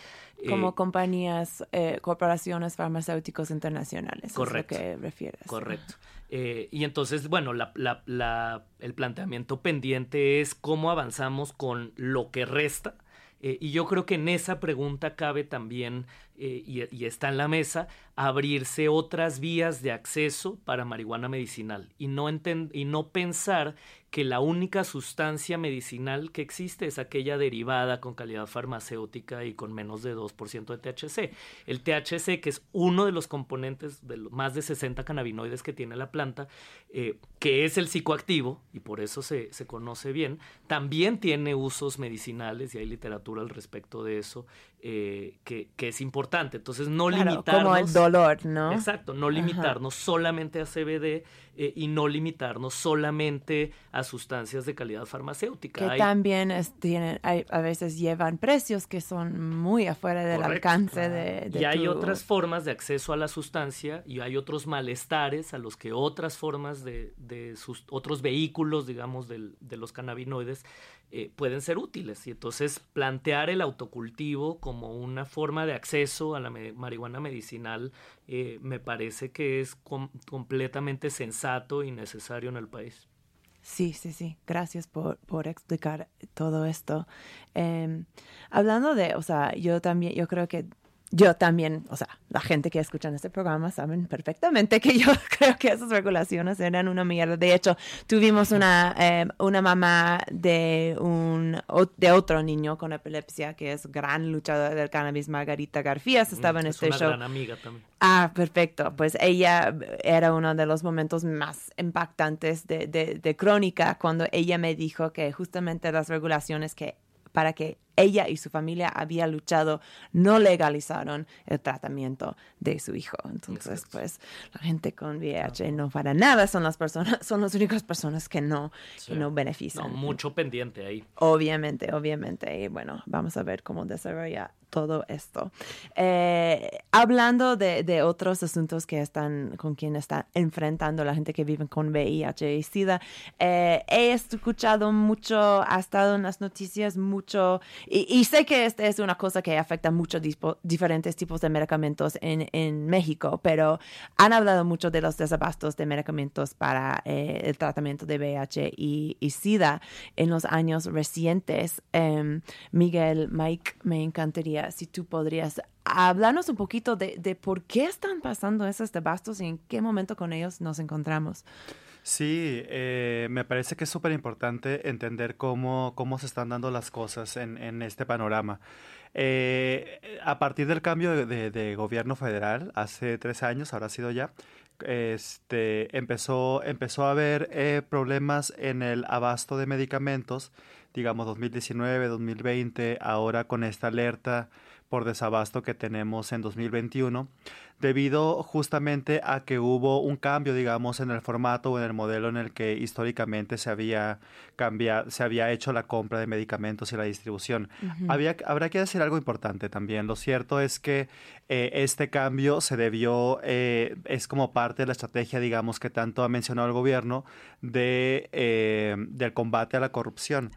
Como compañías, corporaciones farmacéuticas internacionales. Correcto. Es lo que refieres. Correcto. Eh, y entonces, bueno, la, el planteamiento pendiente es cómo avanzamos con lo que resta. Eh, y yo creo que en esa pregunta cabe también, eh, y, está en la mesa, abrirse otras vías de acceso para marihuana medicinal y no, y no pensar que la única sustancia medicinal que existe es aquella derivada con calidad farmacéutica y con menos de 2% de THC. El THC, que es uno de los componentes de los más de 60 cannabinoides que tiene la planta, eh, que es el psicoactivo, y por eso se, se, conoce bien, también tiene usos medicinales y hay literatura al respecto de eso eh, que, que, es importante. Entonces, no limitarnos. Como el dolor, ¿no? Exacto, no limitarnos solamente a CBD eh, y no limitarnos solamente a sustancias de calidad farmacéutica. Que también tienen, a veces llevan precios que son muy afuera del alcance de, Y hay otras formas de acceso a la sustancia y hay otros malestares a los que otras formas de, de sus, otros vehículos, digamos, del, de los cannabinoides eh, pueden ser útiles. Y entonces plantear el autocultivo como una forma de acceso a la marihuana medicinal eh, me parece que es completamente sensato y necesario en el país. Sí, sí, sí. Gracias por, por explicar todo esto. Em, hablando de, o sea, yo también, yo creo que yo también, o sea, la gente que escucha este programa saben perfectamente que yo creo que esas regulaciones eran una mierda. De hecho, tuvimos una, em, una mamá de, un, de otro niño con epilepsia que es gran luchadora del cannabis, Margarita García, mm, estaba en este una show. Gran amiga también. Ah, perfecto. Pues ella era uno de los momentos más impactantes de, de, de Crónica cuando ella me dijo que justamente las regulaciones que para que ella y su familia había luchado, no legalizaron el tratamiento de su hijo. Entonces, pues la gente con VIH no para nada son las personas, son las únicas personas que no, no benefician. mucho pendiente ahí. Obviamente, obviamente. Y bueno, vamos a ver cómo desarrolla todo esto. Eh, hablando de, de, otros asuntos que están, con quien está enfrentando la gente que vive con VIH y SIDA, eh, he escuchado mucho, ha estado en las noticias mucho y, sé que esta es una cosa que afecta muchos diferentes tipos de medicamentos en, en, México, pero han hablado mucho de los desabastos de medicamentos para eh, el tratamiento de VIH y, SIDA en los años recientes. Em, Miguel, Mike, me encantaría si tú podrías hablarnos un poquito de, de por qué están pasando esos desabastos y en qué momento con ellos nos encontramos. Sí, eh, me parece que es súper importante entender cómo, cómo se están dando las cosas en, en este panorama. Eh, a partir del cambio de, gobierno federal, hace tres años, ahora ha sido ya, este, empezó, empezó a haber eh, problemas en el abasto de medicamentos, digamos 2019, 2020, ahora con esta alerta por desabasto que tenemos en 2021, debido justamente a que hubo un cambio, digamos, en el formato o en el modelo en el que históricamente se había cambiado, se había hecho la compra de medicamentos y la distribución. había, habrá que decir algo importante también. Lo cierto es que eh, este cambio se debió, eh, es como parte de la estrategia, digamos, que tanto ha mencionado el gobierno de, eh, del combate a la corrupción.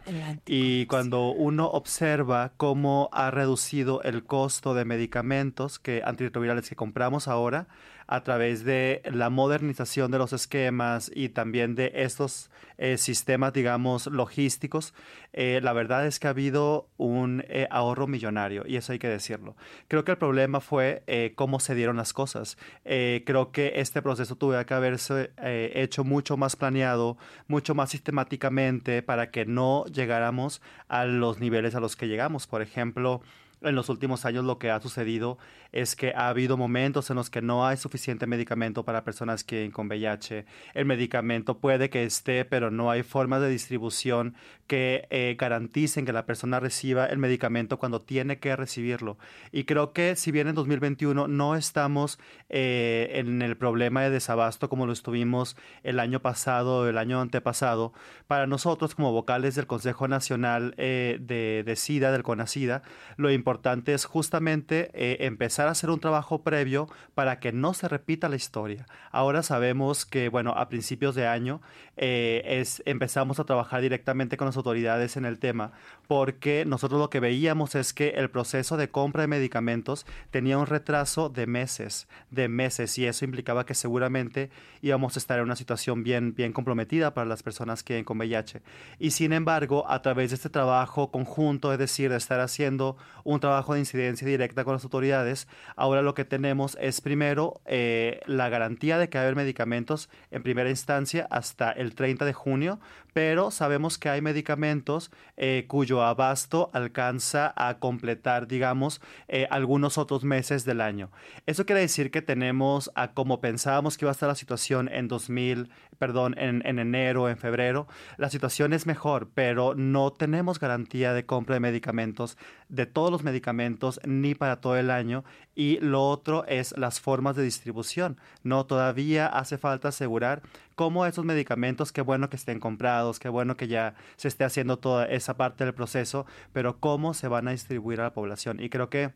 Y cuando uno observa cómo ha reducido el costo de medicamentos que antirretrovirales que compramos ahora, a través de la modernización de los esquemas y también de estos eh, sistemas, digamos, logísticos, eh, la verdad es que ha habido un eh, ahorro millonario y eso hay que decirlo. Creo que el problema fue cómo se dieron las cosas. creo que este proceso tuvo que haberse hecho mucho más planeado, mucho más sistemáticamente para que no llegáramos a los niveles a los que llegamos. Por ejemplo, en los últimos años lo que ha sucedido es que ha habido momentos en los que no hay suficiente medicamento para personas que con VIH. El medicamento puede que esté, pero no hay formas de distribución que eh, garanticen que la persona reciba el medicamento cuando tiene que recibirlo. Y creo que si bien en 2021 no estamos eh, en el problema de desabasto como lo estuvimos el año pasado o el año antepasado, para nosotros como vocales del Consejo Nacional eh, de, de, SIDA, del CONACIDA, lo importante es justamente empezar a hacer un trabajo previo para que no se repita la historia. Ahora sabemos que, bueno, a principios de año eh, es, empezamos a trabajar directamente con las autoridades en el tema porque nosotros lo que veíamos es que el proceso de compra de medicamentos tenía un retraso de meses, de meses, y eso implicaba que seguramente íbamos a estar en una situación bien, bien comprometida para las personas que con VIH. Y sin embargo, a través de este trabajo conjunto, es decir, de estar haciendo un trabajo de incidencia directa con las autoridades, Ahora lo que tenemos es primero eh, la garantía de que va a haber medicamentos en primera instancia hasta el 30 de junio, pero sabemos que hay medicamentos eh, cuyo abasto alcanza a completar, digamos, eh, algunos otros meses del año. Eso quiere decir que tenemos, a como pensábamos que iba a estar la situación en 2000, perdón, en, en enero, en febrero, la situación es mejor, pero no tenemos garantía de compra de medicamentos, de todos los medicamentos, ni para todo el año. Y lo otro es las formas de distribución. No, todavía hace falta asegurar cómo esos medicamentos, qué bueno que estén comprados, qué bueno que ya se esté haciendo toda esa parte del proceso, pero cómo se van a distribuir a la población. Y creo que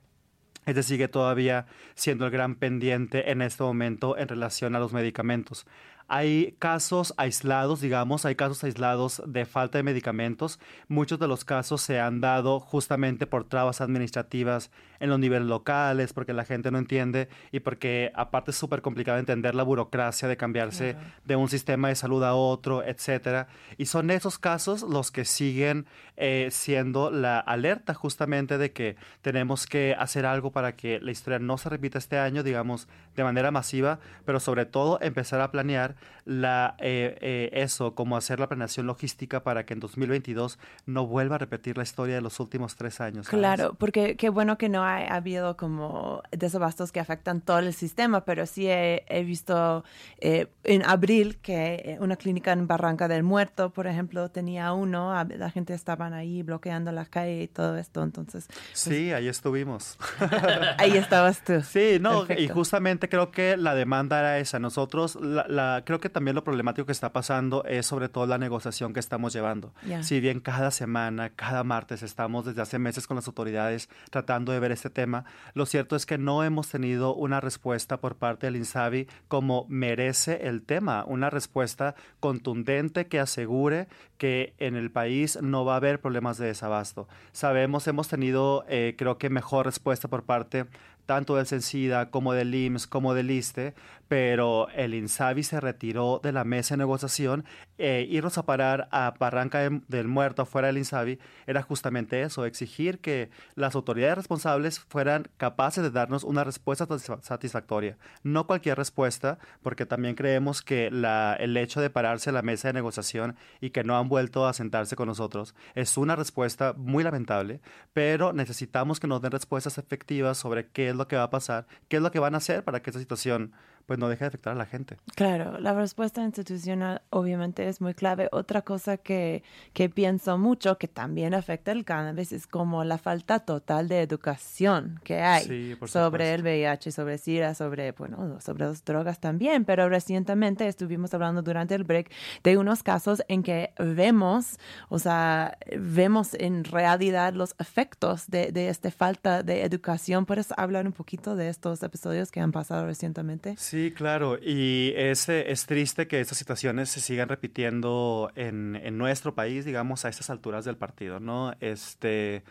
este sigue todavía siendo el gran pendiente en este momento en relación a los medicamentos. Hay casos aislados, digamos, hay casos aislados de falta de medicamentos. Muchos de los casos se han dado justamente por trabas administrativas en los niveles locales, porque la gente no entiende y porque aparte es súper complicado entender la burocracia de cambiarse de un sistema de salud a otro, etcétera. Y son esos casos los que siguen eh, siendo la alerta justamente de que tenemos que hacer algo para que la historia no se repita este año, digamos, de manera masiva, pero sobre todo empezar a planear la, eh, eh, eso, como hacer la planeación logística para que en 2022 no vuelva a repetir la historia de los últimos tres años. Claro, porque qué bueno que no ha, habido como desabastos que afectan todo el sistema, pero sí he, visto eh, en abril que una clínica en Barranca del Muerto, por ejemplo, tenía uno, la gente estaban ahí bloqueando la calle y todo esto, entonces... Pues sí, ahí estuvimos. ahí estabas tú. Sí, no, y justamente creo que la demanda era esa. Nosotros, la creo que también lo problemático que está pasando es sobre todo la negociación que estamos llevando. Si bien cada semana, cada martes estamos desde hace meses con las autoridades tratando de ver este tema, lo cierto es que no hemos tenido una respuesta por parte del INSABI como merece el tema, una respuesta contundente que asegure que en el país no va a haber problemas de desabasto. Sabemos, hemos tenido, eh, creo que mejor respuesta por parte tanto del CENSIDA como del IMSS como del ISTE, pero el INSABI se retiró de la mesa de negociación e irnos a parar a Barranca del Muerto fuera del INSABI era justamente eso, exigir que las autoridades responsables fueran capaces de darnos una respuesta satisfactoria. No cualquier respuesta, porque también creemos que la, el hecho de pararse a la mesa de negociación y que no han vuelto a sentarse con nosotros es una respuesta muy lamentable, pero necesitamos que nos den respuestas efectivas sobre qué es lo que va a pasar, qué es lo que van a hacer para que esta situación pues no deje de afectar a la gente. Claro, la respuesta institucional obviamente es muy clave. Otra cosa que, que pienso mucho que también afecta el cannabis es como la falta total de educación que hay Sí, sobre el. VIH, sobre SIDA, sobre, bueno, sobre las drogas también. Pero recientemente estuvimos hablando durante el break de unos casos en que vemos, o sea, vemos en realidad los efectos de, de esta falta de educación. ¿Puedes hablar un poquito de estos episodios que han pasado recientemente? Sí, claro, y es, eh, es triste que estas situaciones se sigan repitiendo en, en nuestro país, digamos, a estas alturas del partido, ¿no? Este,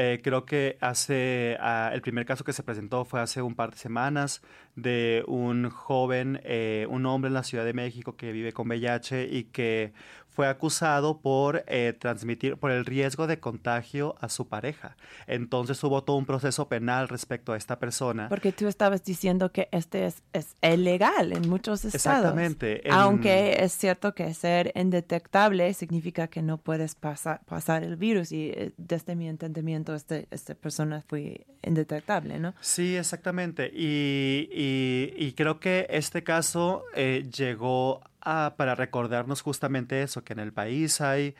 eh, creo que hace, ah, el primer caso que se presentó fue hace un par de semanas de un joven, eh, un hombre en la Ciudad de México que vive con VIH y que fue acusado por eh, transmitir, por el riesgo de contagio a su pareja. Entonces hubo todo un proceso penal respecto a esta persona. Porque tú estabas diciendo que este es, es ilegal en muchos estados. Exactamente, en- Aunque es cierto que ser indetectable significa que no puedes pasar, pasar el virus y eh, desde mi entendimiento este, esta persona fue indetectable, ¿no? Sí, exactamente. Y, y- y creo que este caso eh, llegó a, para recordarnos justamente eso, que en el país hay,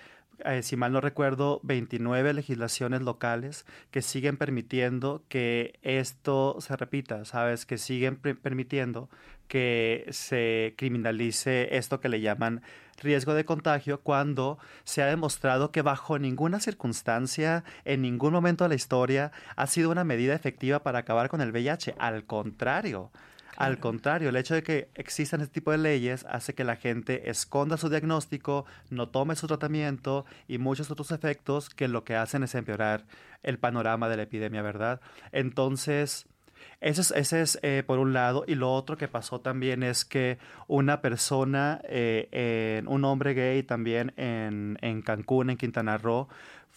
eh, si mal no recuerdo, 29 legislaciones locales que siguen permitiendo que esto se repita, ¿sabes? Que siguen permitiendo que se criminalice esto que le llaman riesgo de contagio cuando se ha demostrado que bajo ninguna circunstancia, en ningún momento de la historia, ha sido una medida efectiva para acabar con el VIH. Al contrario. Al contrario, el hecho de que existan este tipo de leyes hace que la gente esconda su diagnóstico, no tome su tratamiento y muchos otros efectos que lo que hacen es empeorar el panorama de la epidemia, ¿verdad? Entonces, ese es, ese es eh, por un lado. Y lo otro que pasó también es que una persona, eh, un hombre gay también en, en Cancún, en Quintana Roo,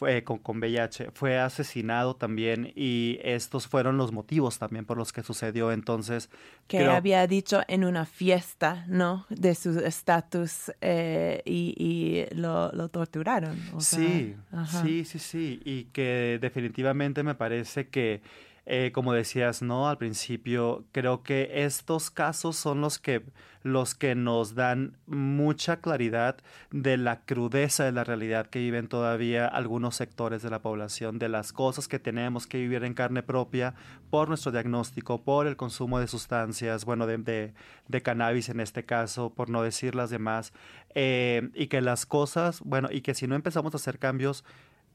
fue, con, con VIH, fue asesinado también. Y estos fueron los motivos también por los que sucedió. Entonces, Que creo- había dicho en una fiesta, ¿no? De su estatus eh, y, y lo, lo torturaron. o Sí, sí, sí, sí. Y que definitivamente me parece que, eh, como decías, ¿no? Al principio, creo que estos casos son los que, los que nos dan mucha claridad de la crudeza de la realidad que viven todavía algunos sectores de la población, de las cosas que tenemos que vivir en carne propia por nuestro diagnóstico, por el consumo de sustancias, bueno, de, de, cannabis en este caso, por no decir las demás, eh, y que las cosas, bueno, y que si no empezamos a hacer cambios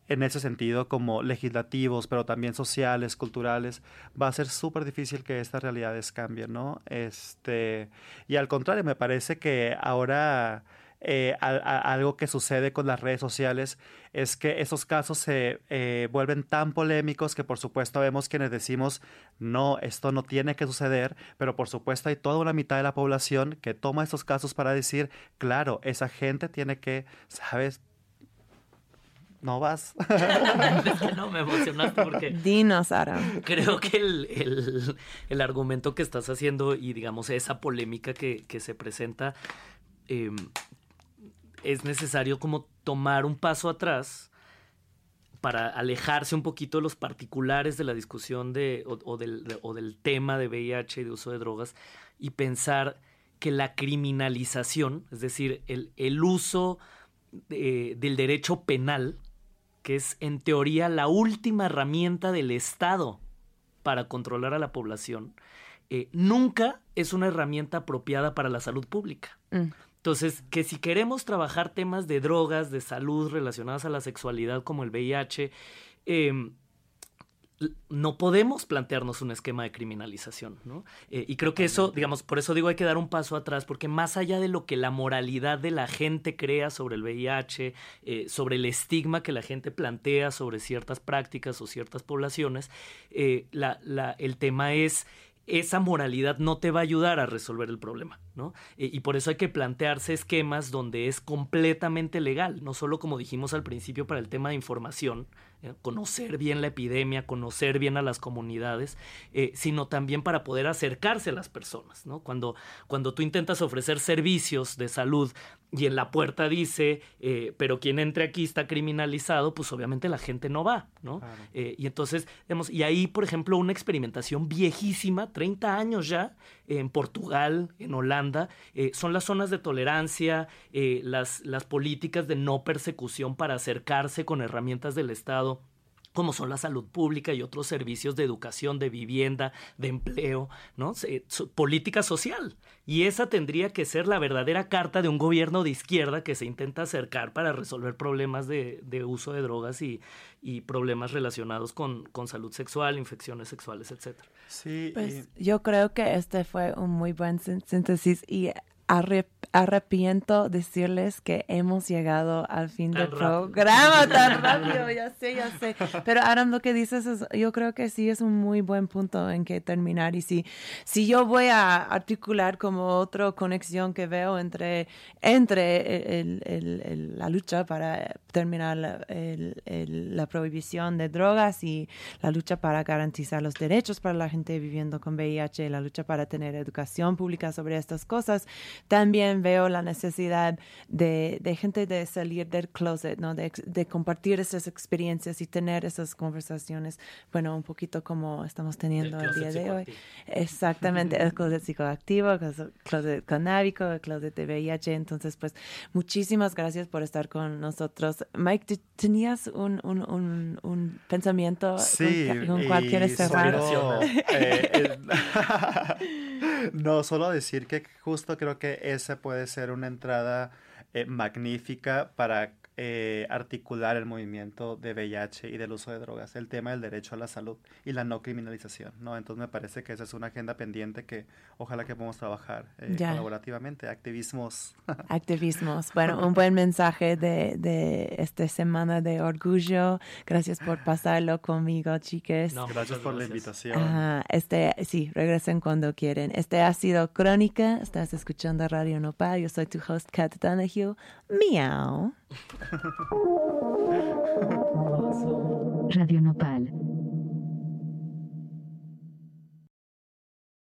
en ese sentido como legislativos, pero también sociales, culturales, va a ser súper difícil que estas realidades cambien, ¿no? Este, y al contrario, me parece que ahora eh, algo que sucede con las redes sociales es que esos casos se eh, vuelven tan polémicos que por supuesto vemos quienes decimos, no, esto no tiene que suceder, pero por supuesto hay toda una mitad de la población que toma estos casos para decir, claro, esa gente tiene que, ¿sabes? No vas. Es que no, me emocionaste porque Dinos, Aram. creo que el, el- el argumento que estás haciendo y digamos esa polémica que, que se presenta eh, es necesario como tomar un paso atrás para alejarse un poquito de los particulares de la discusión de, o, o del, de- o del tema de VIH y de uso de drogas y pensar que la criminalización, es decir, el, el uso eh, del derecho penal, que es en teoría la última herramienta del Estado para controlar a la población, eh, nunca es una herramienta apropiada para la salud pública. Mm. Entonces, que si queremos trabajar temas de drogas, de salud relacionadas a la sexualidad como el VIH, eh, l- no podemos plantearnos un esquema de criminalización, ¿no? Eh, y creo que eso, digamos, por eso digo hay que dar un paso atrás, porque más allá de lo que la moralidad de la gente crea sobre el VIH, eh, sobre el estigma que la gente plantea sobre ciertas prácticas o ciertas poblaciones, eh, la- la- el tema es esa moralidad no te va a ayudar a resolver el problema, ¿no? Y por eso hay que plantearse esquemas donde es completamente legal, no solo como dijimos al principio para el tema de información, conocer bien la epidemia, conocer bien a las comunidades, eh, sino también para poder acercarse a las personas, ¿no? Cuando, cuando tú intentas ofrecer servicios de salud y en la puerta dice, eh, pero quien entre aquí está criminalizado, pues obviamente la gente no va, ¿no? Eh, y entonces, digamos, y ahí, por ejemplo, una experimentación viejísima, 30 años ya, en Portugal, en Holanda, eh, son las zonas de tolerancia, las, las políticas de no persecución para acercarse con herramientas del Estado como son la salud pública y otros servicios de educación, de vivienda, de empleo, ¿no? política social. Y esa tendría que ser la verdadera carta de un gobierno de izquierda que se intenta acercar para resolver problemas de, uso de drogas y, problemas relacionados con, con, salud sexual, infecciones sexuales, etc. Sí. Pues yo creo que este fue un muy buen síntesis y arrepiento decirles que hemos llegado al fin del programa tan rápido, ya sé, ya sé. Pero Adam, lo que dices es, yo creo que sí es un muy buen punto en que terminar. Y si, si yo voy a articular como otra conexión que veo entre, entre el, la lucha para terminar la, la prohibición de drogas y la lucha para garantizar los derechos para la gente viviendo con VIH, la lucha para tener educación pública sobre estas cosas, también veo la necesidad de, de gente de salir del closet, ¿no? De, de, compartir esas experiencias y tener esas conversaciones, bueno, un poquito como estamos teniendo el, día de hoy. Exactamente, el closet psicoactivo, el closet canábico, el closet de VIH. Entonces, pues, muchísimas gracias por estar con nosotros. Mike, ¿tenías un, un, un, un pensamiento sí, con, cuál quieres cerrar? Eh, no, solo decir que justo creo que esa puede ser una entrada eh, magnífica para eh, articular el movimiento de VIH y del uso de drogas, el tema del derecho a la salud y la no criminalización, ¿no? Entonces me parece que esa es una agenda pendiente que ojalá que podamos trabajar eh, colaborativamente, activismos. Activismos. Bueno, un buen mensaje de, de esta semana de orgullo. Gracias por pasarlo conmigo, chiques. gracias por la invitación. este, sí, regresen cuando quieren. Este ha sido Crónica. Estás escuchando Radio Nopal. Yo soy tu host, Kat Donahue. Miau. Radio Nopal.